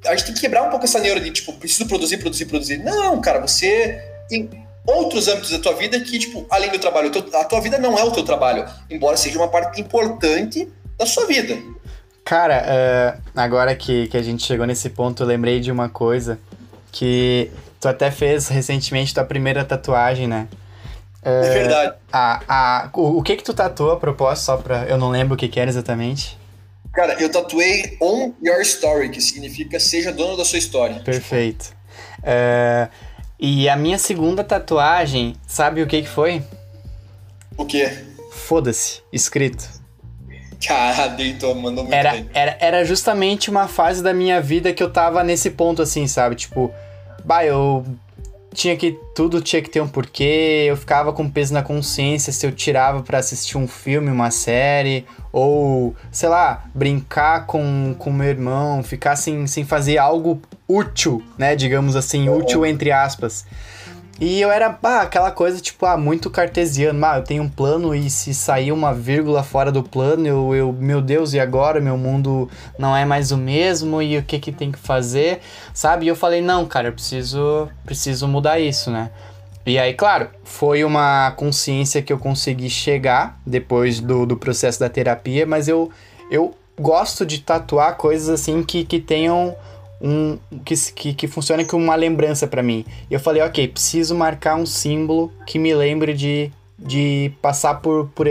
a gente tem que quebrar um pouco essa neura de, tipo, preciso produzir, produzir, produzir. Não, cara, você tem outros âmbitos da tua vida que, tipo, além do trabalho, a tua vida não é o teu trabalho, embora seja uma parte importante da sua vida. Cara, uh, agora que, que a gente chegou nesse ponto, eu lembrei de uma coisa que tu até fez recentemente tua primeira tatuagem, né? Uh, é verdade. A, a, o, o que que tu tatuou a propósito, só pra... Eu não lembro o que que era exatamente. Cara, eu tatuei On Your Story, que significa seja dono da sua história. Perfeito. Uh, e a minha segunda tatuagem, sabe o que que foi? O quê? Foda-se, escrito. Cara, deitou, mandou muito era, bem. Era, era justamente uma fase da minha vida que eu tava nesse ponto assim, sabe? Tipo, bah, eu tinha que. Tudo tinha que ter um porquê, eu ficava com peso na consciência se eu tirava para assistir um filme, uma série, ou, sei lá, brincar com, com meu irmão, ficar sem, sem fazer algo útil, né? Digamos assim, útil entre aspas. E eu era, pá, aquela coisa, tipo, ah, muito cartesiano. Ah, eu tenho um plano e se sair uma vírgula fora do plano, eu, eu, meu Deus, e agora? Meu mundo não é mais o mesmo e o que que tem que fazer, sabe? E eu falei, não, cara, eu preciso, preciso mudar isso, né? E aí, claro, foi uma consciência que eu consegui chegar depois do, do processo da terapia, mas eu, eu gosto de tatuar coisas assim que, que tenham um que, que, funcione como uma lembrança para mim. E eu falei, ok, preciso marcar um símbolo que me lembre de, de passar por, por,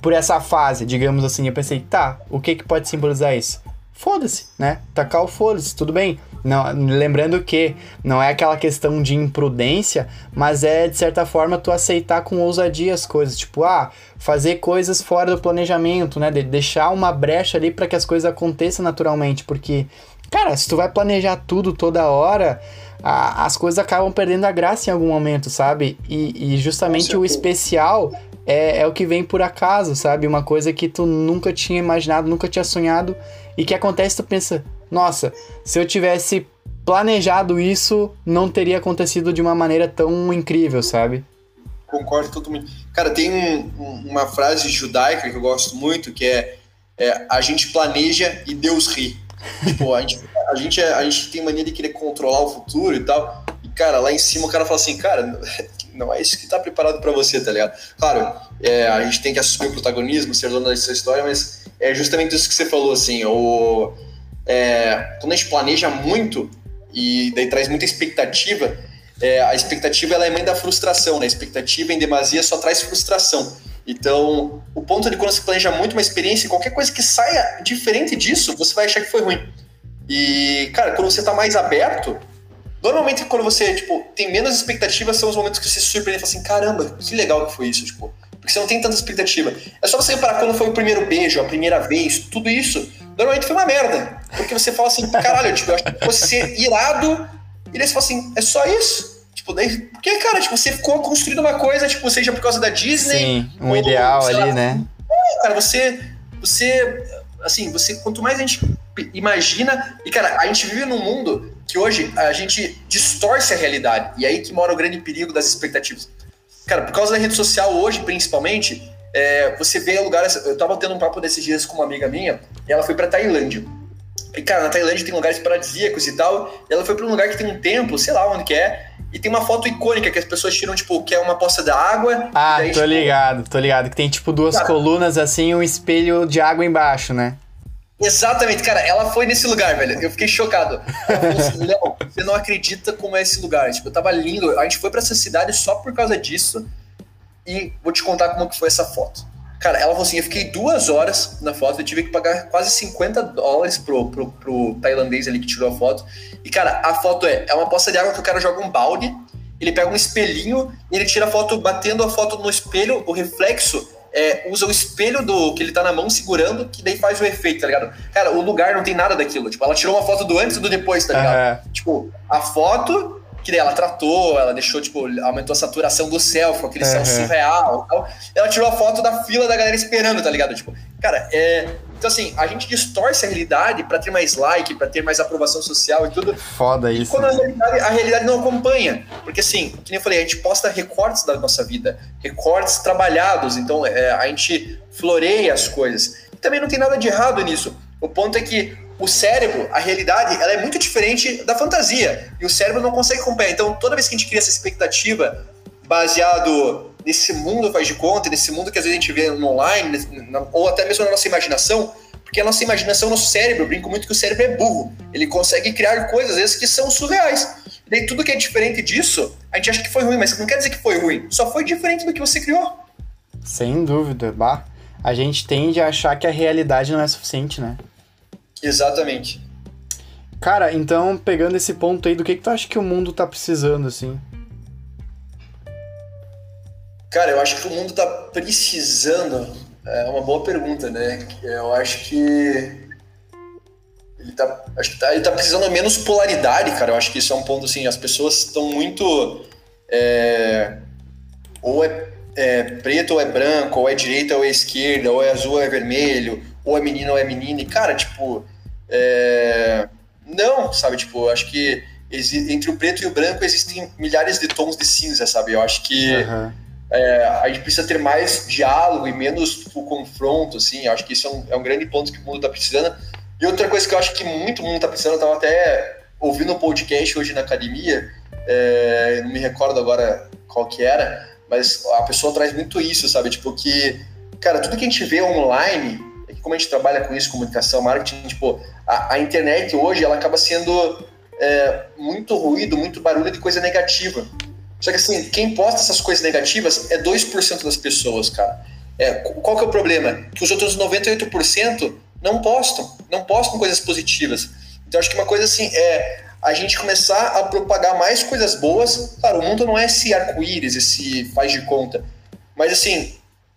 por essa fase, digamos assim. Eu pensei, tá, o que, que pode simbolizar isso? Foda-se, né? Tacar o foda-se, tudo bem. Não, lembrando que não é aquela questão de imprudência, mas é de certa forma tu aceitar com ousadia as coisas, tipo, ah, fazer coisas fora do planejamento, né? De deixar uma brecha ali para que as coisas aconteçam naturalmente, porque Cara, se tu vai planejar tudo toda hora, a, as coisas acabam perdendo a graça em algum momento, sabe? E, e justamente o especial é, é o que vem por acaso, sabe? Uma coisa que tu nunca tinha imaginado, nunca tinha sonhado e que acontece, tu pensa, nossa, se eu tivesse planejado isso, não teria acontecido de uma maneira tão incrível, sabe? Concordo totalmente. Cara, tem um, uma frase judaica que eu gosto muito, que é, é a gente planeja e Deus ri. Tipo, a gente, a, gente, a gente tem mania de querer controlar o futuro e tal. E, cara, lá em cima o cara fala assim, cara, não é isso que tá preparado para você, tá ligado? Claro, é, a gente tem que assumir o protagonismo, ser dono dessa história, mas é justamente isso que você falou, assim, o... é, quando a gente planeja muito e daí traz muita expectativa, é, a expectativa ela é mãe da frustração, né? A expectativa em demasia só traz frustração. Então, o ponto de quando você planeja muito uma experiência, qualquer coisa que saia diferente disso, você vai achar que foi ruim. E, cara, quando você tá mais aberto, normalmente quando você, tipo, tem menos expectativas, são os momentos que você se surpreende e fala assim, caramba, que legal que foi isso, tipo. Porque você não tem tanta expectativa. É só você reparar quando foi o primeiro beijo, a primeira vez, tudo isso, normalmente foi uma merda. Porque você fala assim, caralho, tipo, eu acho que fosse ser irado, e daí você fala assim, é só isso? Tipo, daí. Porque, cara, tipo, você ficou construindo uma coisa, tipo, seja por causa da Disney. Sim, um ou, ideal ali, lá, né? É, cara, você. Você. Assim, você. Quanto mais a gente imagina. E, cara, a gente vive num mundo que hoje a gente distorce a realidade. E aí que mora o grande perigo das expectativas. Cara, por causa da rede social hoje, principalmente, é, você vê lugares. Eu tava tendo um papo desses dias com uma amiga minha, e ela foi pra Tailândia. E, cara, na Tailândia tem lugares paradisíacos e tal. E ela foi pra um lugar que tem um templo, sei lá onde que é. E tem uma foto icônica que as pessoas tiram, tipo, que é uma poça da água. Ah, daí, tô tipo, ligado, tô ligado. Que tem, tipo, duas cara, colunas assim um espelho de água embaixo, né? Exatamente, cara, ela foi nesse lugar, velho. Eu fiquei chocado. Assim, Léo, você não acredita como é esse lugar. Tipo, tava lindo. A gente foi para essa cidade só por causa disso. E vou te contar como que foi essa foto. Cara, ela falou assim: eu fiquei duas horas na foto, eu tive que pagar quase 50 dólares pro, pro, pro tailandês ali que tirou a foto. E, cara, a foto é, é uma poça de água que o cara joga um balde, ele pega um espelhinho e ele tira a foto batendo a foto no espelho, o reflexo é, usa o espelho do que ele tá na mão segurando, que daí faz o efeito, tá ligado? Cara, o lugar não tem nada daquilo. Tipo, ela tirou uma foto do antes e do depois, tá ligado? Uhum. Tipo, a foto, que daí ela tratou, ela deixou, tipo, aumentou a saturação do céu, ficou aquele uhum. céu surreal e tal. Ela tirou a foto da fila da galera esperando, tá ligado? Tipo, cara, é. Então, assim, a gente distorce a realidade para ter mais like, para ter mais aprovação social e tudo. Foda isso. E quando a realidade, a realidade, não acompanha. Porque, assim, que nem eu falei, a gente posta recortes da nossa vida, recortes trabalhados. Então, é, a gente floreia as coisas. E também não tem nada de errado nisso. O ponto é que o cérebro, a realidade, ela é muito diferente da fantasia. E o cérebro não consegue acompanhar. Então, toda vez que a gente cria essa expectativa baseado nesse mundo faz de conta, nesse mundo que às vezes a gente vê no online, ou até mesmo na nossa imaginação, porque a nossa imaginação, nosso cérebro, eu brinco muito que o cérebro é burro. Ele consegue criar coisas, às vezes, que são surreais. E daí tudo que é diferente disso, a gente acha que foi ruim, mas não quer dizer que foi ruim. Só foi diferente do que você criou. Sem dúvida, bah. A gente tende a achar que a realidade não é suficiente, né? Exatamente. Cara, então, pegando esse ponto aí, do que, que tu acha que o mundo tá precisando, assim? Cara, eu acho que o mundo está precisando. É uma boa pergunta, né? Eu acho que ele tá, acho que tá, ele tá precisando menos polaridade, cara. Eu acho que isso é um ponto assim. As pessoas estão muito é, ou é, é, preto ou é branco, ou é direita ou é esquerda, ou é azul ou é vermelho, ou é menino ou é menina. E, cara, tipo, é, não, sabe? Tipo, eu acho que entre o preto e o branco existem milhares de tons de cinza, sabe? Eu acho que uhum é, a gente precisa ter mais diálogo e menos tipo, confronto, assim. Eu acho que isso é um, é um grande ponto que o mundo está precisando. E outra coisa que eu acho que muito mundo está precisando, eu estava até ouvindo um podcast hoje na academia, é, não me recordo agora qual que era, mas a pessoa traz muito isso, sabe? Tipo, que, cara, tudo que a gente vê online, como a gente trabalha com isso, comunicação, marketing, tipo, a, a internet hoje, ela acaba sendo é, muito ruído, muito barulho de coisa negativa. Só que assim, quem posta essas coisas negativas é 2% das pessoas, cara. É, qual que é o problema? Que os outros 98% não postam, não postam coisas positivas. Então acho que uma coisa assim é a gente começar a propagar mais coisas boas. Claro, o mundo não é esse arco-íris, esse faz de conta. Mas assim,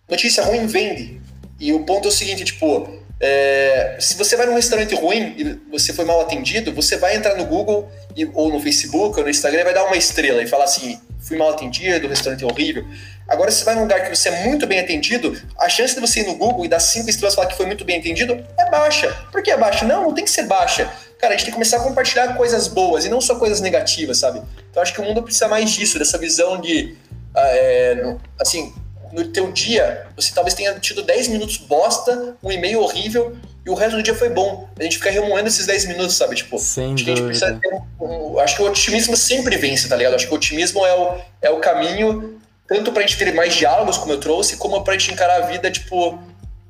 notícia ruim vende. E o ponto é o seguinte, tipo, é, se você vai num restaurante ruim e você foi mal atendido, você vai entrar no Google e, ou no Facebook ou no Instagram e vai dar uma estrela e falar assim: fui mal atendido, o restaurante é horrível. Agora, se você vai num lugar que você é muito bem atendido, a chance de você ir no Google e dar cinco estrelas e falar que foi muito bem atendido é baixa. Por que é baixa? Não, não tem que ser baixa. Cara, a gente tem que começar a compartilhar coisas boas e não só coisas negativas, sabe? Então, acho que o mundo precisa mais disso, dessa visão de. Ah, é, assim, no teu dia, você talvez tenha tido 10 minutos bosta, um e-mail horrível, e o resto do dia foi bom. A gente fica remoendo esses 10 minutos, sabe? Tipo, Sem acho que a gente precisa ter um, um, Acho que o otimismo sempre vence, tá ligado? Acho que o otimismo é o, é o caminho, tanto pra gente ter mais diálogos, como eu trouxe, como pra gente encarar a vida, tipo,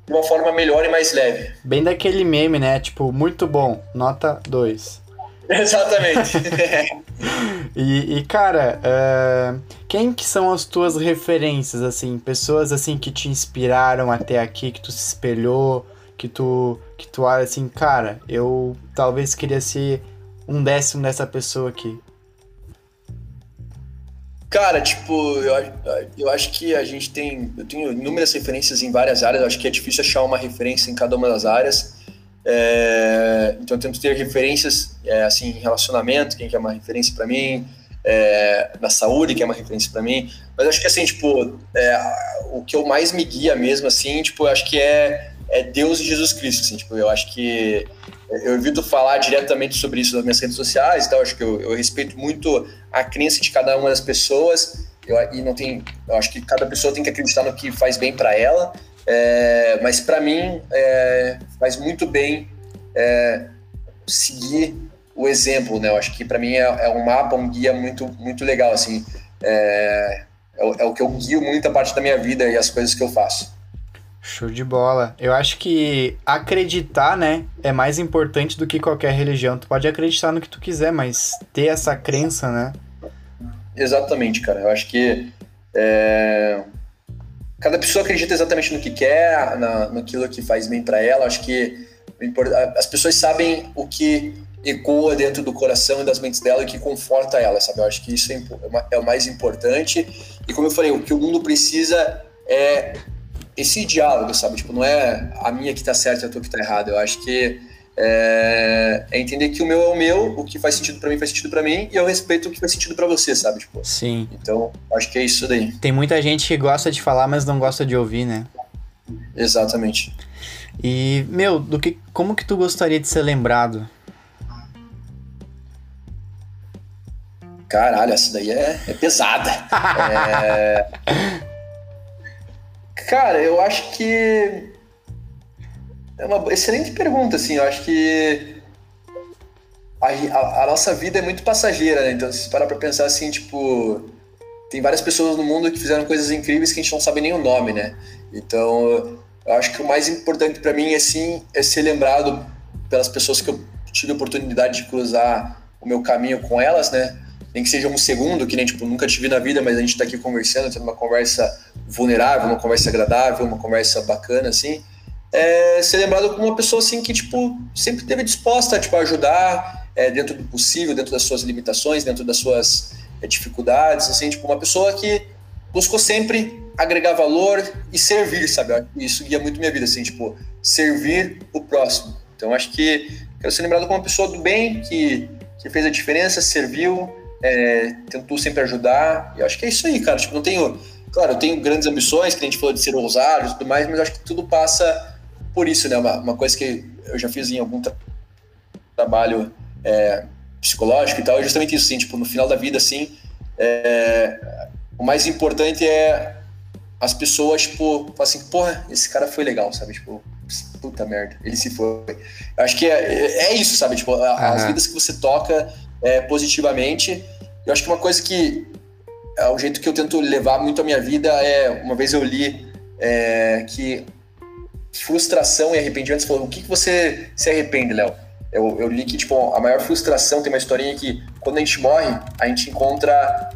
de uma forma melhor e mais leve. Bem daquele meme, né? Tipo, muito bom, nota 2. Exatamente. e, e, cara, uh, quem que são as tuas referências, assim? Pessoas, assim, que te inspiraram até aqui, que tu se espelhou, que tu, que tu olha assim, cara, eu talvez queria ser um décimo dessa pessoa aqui. Cara, tipo, eu, eu acho que a gente tem. Eu tenho inúmeras referências em várias áreas, eu acho que é difícil achar uma referência em cada uma das áreas. É, então tento ter referências é, assim em relacionamento, quem que é uma referência para mim, é, na saúde, que é uma referência para mim. Mas acho que assim, tipo, é, o que eu mais me guia mesmo, assim, tipo, eu acho que é, é Deus e Jesus Cristo, assim, tipo, eu acho que eu evito falar diretamente sobre isso nas minhas redes sociais, então acho que eu, eu, respeito muito a crença de cada uma das pessoas. Eu, e não tem, eu acho que cada pessoa tem que acreditar no que faz bem para ela. É, mas para mim é, faz muito bem é, seguir o exemplo, né? Eu acho que para mim é, é, um mapa, um guia muito, muito legal, assim. É, é, é, o que eu guio muita parte da minha vida e as coisas que eu faço. Show de bola. Eu acho que acreditar, né, é mais importante do que qualquer religião. Tu pode acreditar no que tu quiser, mas ter essa crença, né? Exatamente, cara. Eu acho que é, cada pessoa acredita exatamente no que quer, na, naquilo que faz bem para ela. Acho que as pessoas sabem o que ecoa dentro do coração e das mentes dela e que conforta ela, sabe? Eu acho que isso é, é, é, o mais importante. E como eu falei, o que o mundo precisa é esse diálogo, sabe? Tipo, não é a minha que tá certa e a tua que tá errada. Eu acho que é, é, entender que o meu é o meu, o que faz sentido para mim faz sentido para mim e eu respeito o que faz sentido para você, sabe? Tipo, Sim. Então, acho que é isso daí. Tem muita gente que gosta de falar, mas não gosta de ouvir, né? Exatamente. E, meu, do que, como que tu gostaria de ser lembrado? Caralho, essa daí é, é pesada. é... Cara, eu acho que é uma excelente pergunta, assim. Eu acho que a, a, a nossa vida é muito passageira, né? Então, se parar pra pensar assim, tipo, tem várias pessoas no mundo que fizeram coisas incríveis que a gente não sabe nem o nome, né? Então, eu acho que o mais importante para mim, assim, é ser lembrado pelas pessoas que eu tive a oportunidade de cruzar o meu caminho com elas, né? Nem que seja um segundo, que nem, tipo, nunca te vi na vida, mas a gente tá aqui conversando, tendo uma conversa vulnerável, uma conversa agradável, uma conversa bacana, assim é, ser lembrado como uma pessoa assim que tipo sempre esteve disposta tipo, a ajudar é, dentro do possível, dentro das suas limitações, dentro das suas é, dificuldades, assim, tipo uma pessoa que buscou sempre agregar valor e servir, sabe? Isso guia muito minha vida, assim, tipo servir o próximo. Então acho que quero ser lembrado como uma pessoa do bem que, que fez a diferença, serviu, é, tentou sempre ajudar. E acho que é isso aí, cara. Tipo, não tenho Claro, eu tenho grandes ambições, que a gente falou de ser ousado e tudo mais, mas acho que tudo passa por isso, né? Uma, uma coisa que eu já fiz em algum tra trabalho é, psicológico e tal, é justamente isso, assim, tipo, no final da vida, assim, é, o mais importante é as pessoas, tipo, falar assim, porra, esse cara foi legal, sabe? Tipo, puta merda, ele se foi. Eu acho que é, é isso, sabe? Tipo, uhum. as vidas que você toca é, positivamente. Eu acho que uma coisa que é o jeito que eu tento levar muito a minha vida é, uma vez eu li é, que frustração e arrependimento, você falou, o que, que você se arrepende, Léo? Eu, eu li que, tipo, a maior frustração, tem uma historinha que quando a gente morre, a gente encontra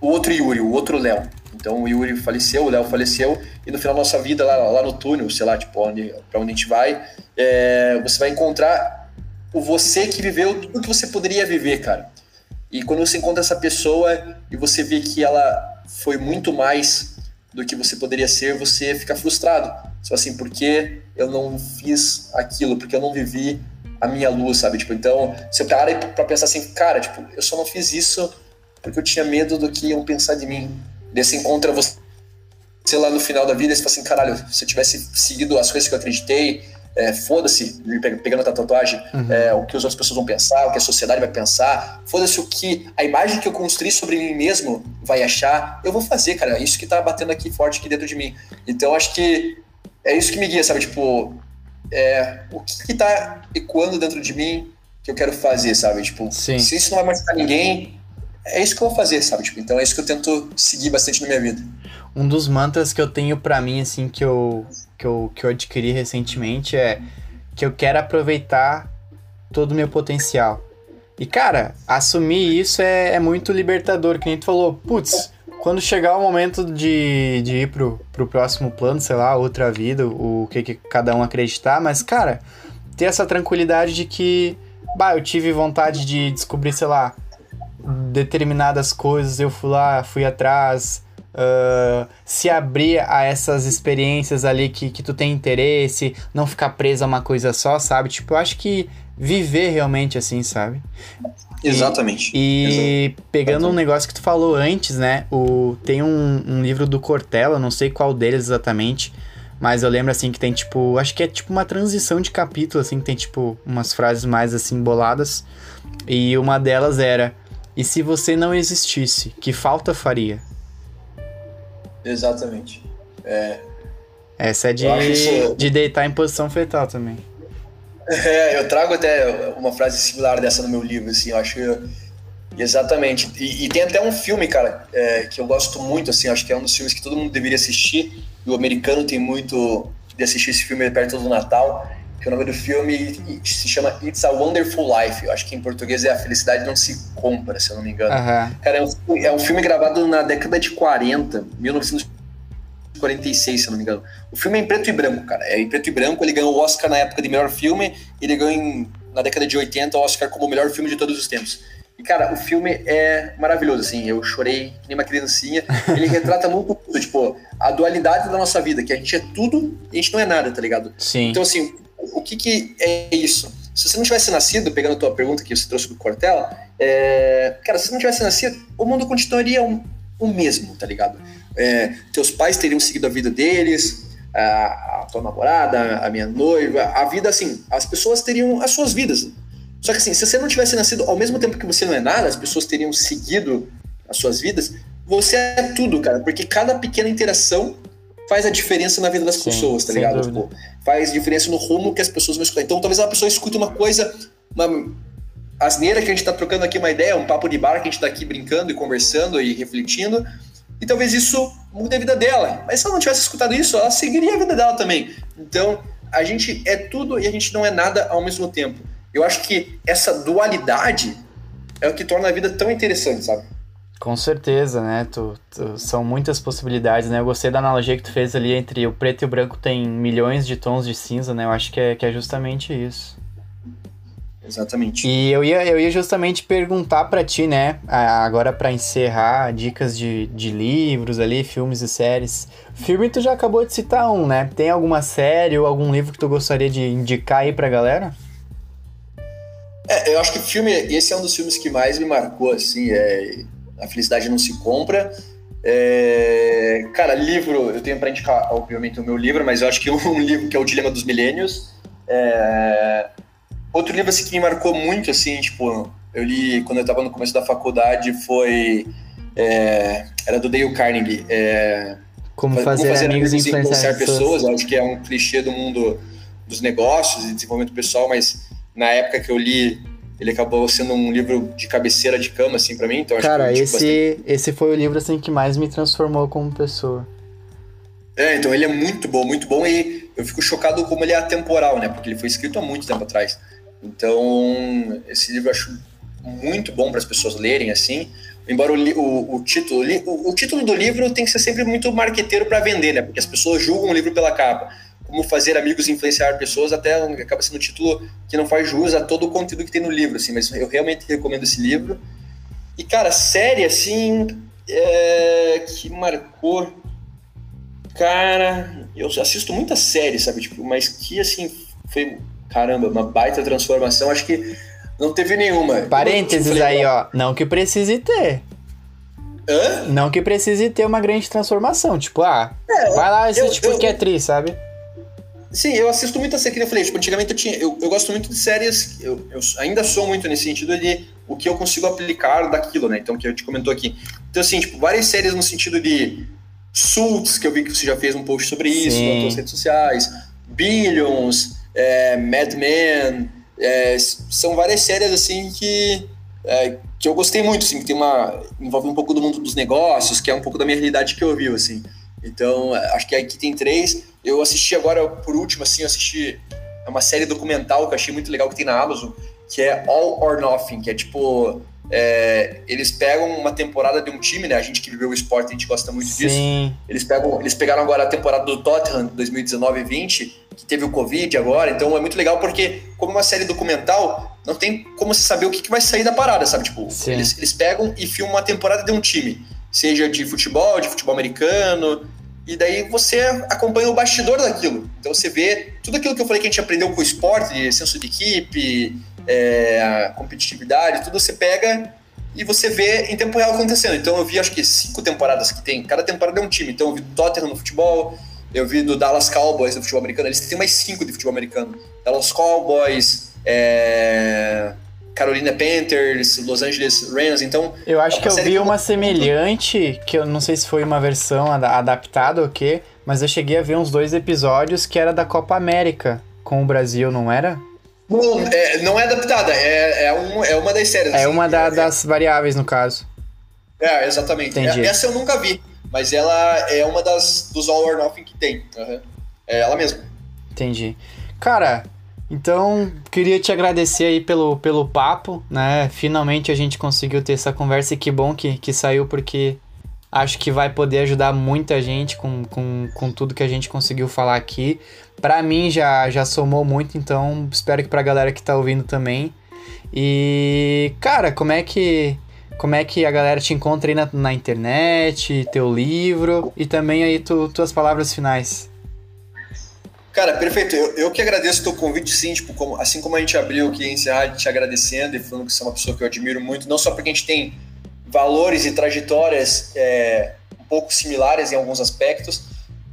o outro Yuri, o outro Léo. Então o Yuri faleceu, o Léo faleceu, e no final da nossa vida, lá, lá no túnel, sei lá, tipo, onde, pra onde a gente vai, é, você vai encontrar o você que viveu tudo que você poderia viver, cara. E quando você encontra essa pessoa e você vê que ela foi muito mais do que você poderia ser, você fica frustrado. Só assim, porque eu não fiz aquilo, porque eu não vivi a minha luz, sabe? Tipo, então, se eu parar pra pensar assim, cara, tipo, eu só não fiz isso porque eu tinha medo do que iam pensar de mim. Desse encontra você sei lá no final da vida, você fala assim, caralho, se eu tivesse seguido as coisas que eu acreditei, é, foda-se, pegando a tatuagem, uhum. é, o que as outras pessoas vão pensar, o que a sociedade vai pensar, foda-se o que a imagem que eu construí sobre mim mesmo vai achar, eu vou fazer, cara, é isso que tá batendo aqui forte aqui dentro de mim. Então acho que é isso que me guia, sabe? Tipo, é, o que, que tá ecoando dentro de mim que eu quero fazer, sabe? Tipo, Sim. se isso não vai machucar ninguém, é isso que eu vou fazer, sabe? Tipo, então é isso que eu tento seguir bastante na minha vida. Um dos mantras que eu tenho para mim, assim, que eu, que, eu, que eu adquiri recentemente é que eu quero aproveitar todo o meu potencial. E, cara, assumir isso é, é muito libertador, que nem tu falou, putz, quando chegar o momento de, de ir pro, pro próximo plano, sei lá, outra vida, o que, que cada um acreditar, mas, cara, ter essa tranquilidade de que, bah, eu tive vontade de descobrir, sei lá, determinadas coisas, eu fui lá, fui atrás, uh, se abrir a essas experiências ali que, que tu tem interesse, não ficar preso a uma coisa só, sabe? Tipo, eu acho que viver realmente assim, sabe? Exatamente. E, pegando Exatamente. um negócio que tu falou antes, né? O, tem um, um livro do Cortella, não sei qual deles exatamente, mas eu lembro assim que tem tipo. Acho que é tipo uma transição de capítulo, assim, que tem tipo umas frases mais assim boladas. E uma delas era: E se você não existisse, que falta faria? Exatamente. É, Essa é de, isso- de deitar em posição fetal também. É, eu trago até uma frase similar dessa no meu livro, assim, eu acho que- exatamente. E, e tem até um filme, cara, é, que eu gosto muito, assim, acho que é um dos filmes que todo mundo deveria assistir, e o americano tem muito de assistir esse filme perto do Natal, que o nome do filme se chama It's a Wonderful Life, eu acho que em português é A Felicidade Não Se Compra, se eu não me engano. Aham. Cara, é um, é um filme gravado na década de 40, 1946, se não me engano. O filme é em preto e branco, cara. É em preto e branco. Ele ganhou o Oscar na época de melhor filme. Ele ganhou em, na década de 80 o Oscar como o melhor filme de todos os tempos. E, cara, o filme é maravilhoso, assim. Eu chorei nem uma criancinha. Ele retrata muito, tudo, tipo, a dualidade da nossa vida, que a gente é tudo e a gente não é nada, tá ligado? Sim. Então, assim, o que, que é isso? Se você não tivesse nascido, pegando a tua pergunta que você trouxe do Cortella, é... cara, se você não tivesse nascido, o mundo continuaria o, o mesmo, tá ligado? É, teus pais teriam seguido a vida deles, a, a tua namorada, a minha noiva, a vida, assim, as pessoas teriam as suas vidas. Só que, assim, se você não tivesse nascido ao mesmo tempo que você não é nada, as pessoas teriam seguido as suas vidas, você é tudo, cara, porque cada pequena interação faz a diferença na vida das Sim, pessoas, tá ligado? Tipo, faz diferença no rumo que as pessoas vão escutar. Então, talvez a pessoa escute uma coisa, uma asneira que a gente tá trocando aqui uma ideia, um papo de bar que a gente tá aqui brincando e conversando e refletindo, e talvez isso mude a vida dela. Mas se ela não tivesse escutado isso, ela seguiria a vida dela também. Então, a gente é tudo e a gente não é nada ao mesmo tempo. Eu acho que essa dualidade é o que torna a vida tão interessante, sabe? Com certeza, né? Tu, tu- são muitas possibilidades, né? Eu gostei da analogia que tu fez ali entre o preto e o branco tem milhões de tons de cinza, né? Eu acho que é, que é justamente isso. Exatamente. E eu ia, eu ia justamente perguntar pra ti, né? Agora pra encerrar, dicas de, de livros ali, filmes e séries. Filme tu já acabou de citar um, né? Tem alguma série ou algum livro que tu gostaria de indicar aí pra galera? É, eu acho que o filme, esse é um dos filmes que mais me marcou, assim, é A Felicidade Não Se Compra. É, cara, livro, eu tenho pra indicar, obviamente, o meu livro, mas eu acho que um livro que é O Dilema dos Milênios. É, outro livro, assim, que me marcou muito, assim, tipo, eu li quando eu tava no começo da faculdade, foi... é, era do Dale Carnegie, é, Como Como fazer, amigos e influenciar pessoas. pessoas. Acho que é um clichê do mundo dos negócios e desenvolvimento pessoal, mas na época que eu li, ele acabou sendo um livro de cabeceira de cama, assim, pra mim. Então acho Cara, que eu indico esse, esse foi o livro assim que mais me transformou como pessoa. bastante. É, então ele é muito bom, muito bom e eu fico chocado como ele é atemporal, né? Porque ele foi escrito há muito tempo atrás. Então, esse livro eu acho muito bom para as pessoas lerem, assim. Embora o, o, o título, o o, título do livro tem que ser sempre muito marqueteiro para vender, né? Porque as pessoas julgam o livro pela capa. Como fazer amigos influenciar pessoas, até acaba sendo um título que não faz jus a todo o conteúdo que tem no livro, assim. Mas eu realmente recomendo esse livro. E, cara, série, assim, é, que marcou... Cara, eu assisto muita série, sabe? Tipo, mas que, assim, foi, caramba, uma baita transformação. Acho que não teve nenhuma. Parênteses Tipo, aí, ó. Não que precise ter. Hã? Não que precise ter uma grande transformação. Tipo, ah, vai lá assiste eu- porque eu- é tri, sabe? Sim, eu assisto muita série, que eu falei, tipo, antigamente eu tinha, eu, eu gosto muito de séries, eu, eu ainda sou muito nesse sentido de o que eu consigo aplicar daquilo, né, então que eu te comentou aqui. Então assim, tipo, várias séries no sentido de Suits, que eu vi que você já fez um post sobre isso nas suas redes sociais, Billions, é, Mad Men, é, são várias séries assim que, é, que eu gostei muito, assim, que tem uma. envolve um pouco do mundo dos negócios, que é um pouco da minha realidade que eu vi, assim. Então, acho que aqui tem três. Eu assisti agora, por último, assim, eu assisti uma série documental que eu achei muito legal que tem na Amazon, que é All or Nothing, que é tipo. É, eles pegam uma temporada de um time, né? A gente que viveu o esporte, a gente gosta muito Sim. disso. Eles, pegam, eles pegaram agora a temporada do Tottenham 2019 e 20, que teve o Covid agora, então é muito legal porque, como uma série documental, não tem como se saber o que, que vai sair da parada, sabe? Tipo, eles, eles pegam e filmam uma temporada de um time, seja de futebol, de futebol americano, e daí você acompanha o bastidor daquilo. Então você vê tudo aquilo que eu falei que a gente aprendeu com o esporte, de senso de equipe, é, competitividade, tudo você pega e você vê em tempo real acontecendo. Então eu vi acho que cinco temporadas que tem, cada temporada é um time. Então eu vi do Tottenham no futebol, eu vi do Dallas Cowboys no futebol americano, eles têm mais cinco de futebol americano. Dallas Cowboys, é, Carolina Panthers, Los Angeles Rams, então... Eu acho que eu vi uma semelhante, que eu não sei se foi uma versão adaptada ou o quê, mas eu cheguei a ver uns dois episódios que era da Copa América com o Brasil, não era? Não, é, não é adaptada, é, é, um, é uma das séries. É assim, uma da, é, das variáveis, no caso. É, exatamente. Entendi. Essa eu nunca vi, mas ela é uma das dos All or Nothing que tem. Uhum. É ela mesma. Entendi. Cara, então queria te agradecer aí pelo, pelo papo, né? Finalmente a gente conseguiu ter essa conversa e que bom que, que saiu, porque acho que vai poder ajudar muita gente com, com, com tudo que a gente conseguiu falar aqui. Para mim já, já somou muito, então espero que pra galera que tá ouvindo também. E, cara, como é que como é que a galera te encontra aí na, na internet, teu livro e também aí tu, tuas palavras finais? Cara, perfeito. Eu, eu que agradeço o teu convite, sim. Tipo, como, assim como a gente abriu aqui encerrar te agradecendo e falando que você é uma pessoa que eu admiro muito, não só porque a gente tem valores e trajetórias é, um pouco similares em alguns aspectos,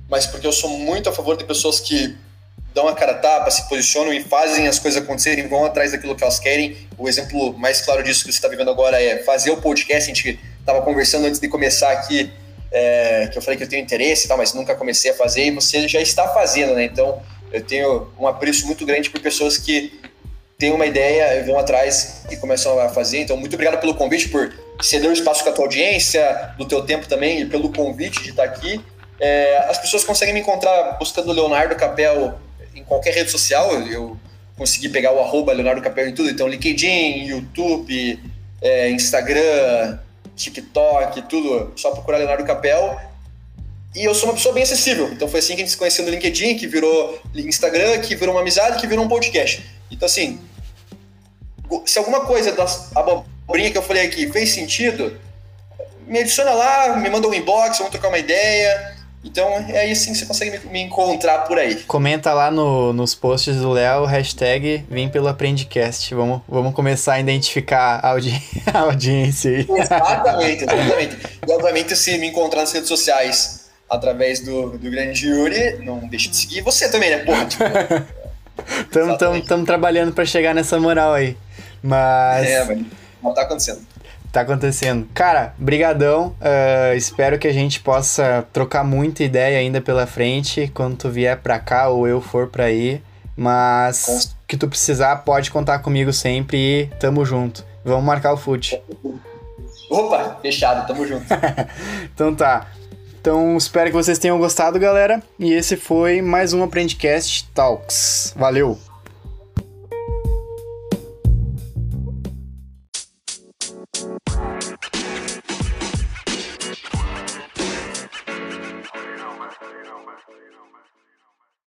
mas porque eu sou muito a favor de pessoas que dão a cara a tapa, se posicionam e fazem as coisas acontecerem, vão atrás daquilo que elas querem. O exemplo mais claro disso que você está vivendo agora é fazer o podcast. A gente estava conversando antes de começar aqui, é, que eu falei que eu tenho interesse e tal, mas nunca comecei a fazer e você já está fazendo, né? Então eu tenho um apreço muito grande por pessoas que têm uma ideia, vão atrás e começam a fazer. Então, muito obrigado pelo convite, por ceder o espaço com a tua audiência, do teu tempo também e pelo convite de estar aqui. É, as pessoas conseguem me encontrar buscando Leonardo Capel em qualquer rede social. Eu consegui pegar o arroba Leonardo Capel em tudo. Então, LinkedIn, YouTube, é, Instagram, TikTok, tudo. Só procurar Leonardo Capel. E eu sou uma pessoa bem acessível. Então foi assim que a gente se conheceu no LinkedIn, que virou Instagram, que virou uma amizade, que virou um podcast. Então, assim, se alguma coisa das abobrinha que eu falei aqui fez sentido, me adiciona lá, me manda um inbox, vamos trocar uma ideia. Então é aí sim que você consegue me, encontrar por aí. Comenta lá no, nos posts do Léo, hashtag Vem pelo Aprendicast. Vamos, vamos começar a identificar a, audi a audiência aí. Exatamente, exatamente. e obviamente se me encontrar nas redes sociais através do, do grande Yuri, não deixe de seguir você também, né? Porra, tipo, Estamos trabalhando para chegar nessa moral aí. Mas. É, mas tá acontecendo. Tá acontecendo. Cara, brigadão. Uh, espero que a gente possa trocar muita ideia ainda pela frente quando tu vier pra cá ou eu for pra aí. Mas Com... que tu precisar, pode contar comigo sempre e tamo junto. Vamos marcar o fute. Opa, fechado, tamo junto. então tá. Então espero que vocês tenham gostado, galera. E esse foi mais um Aprendicast Talks. Valeu!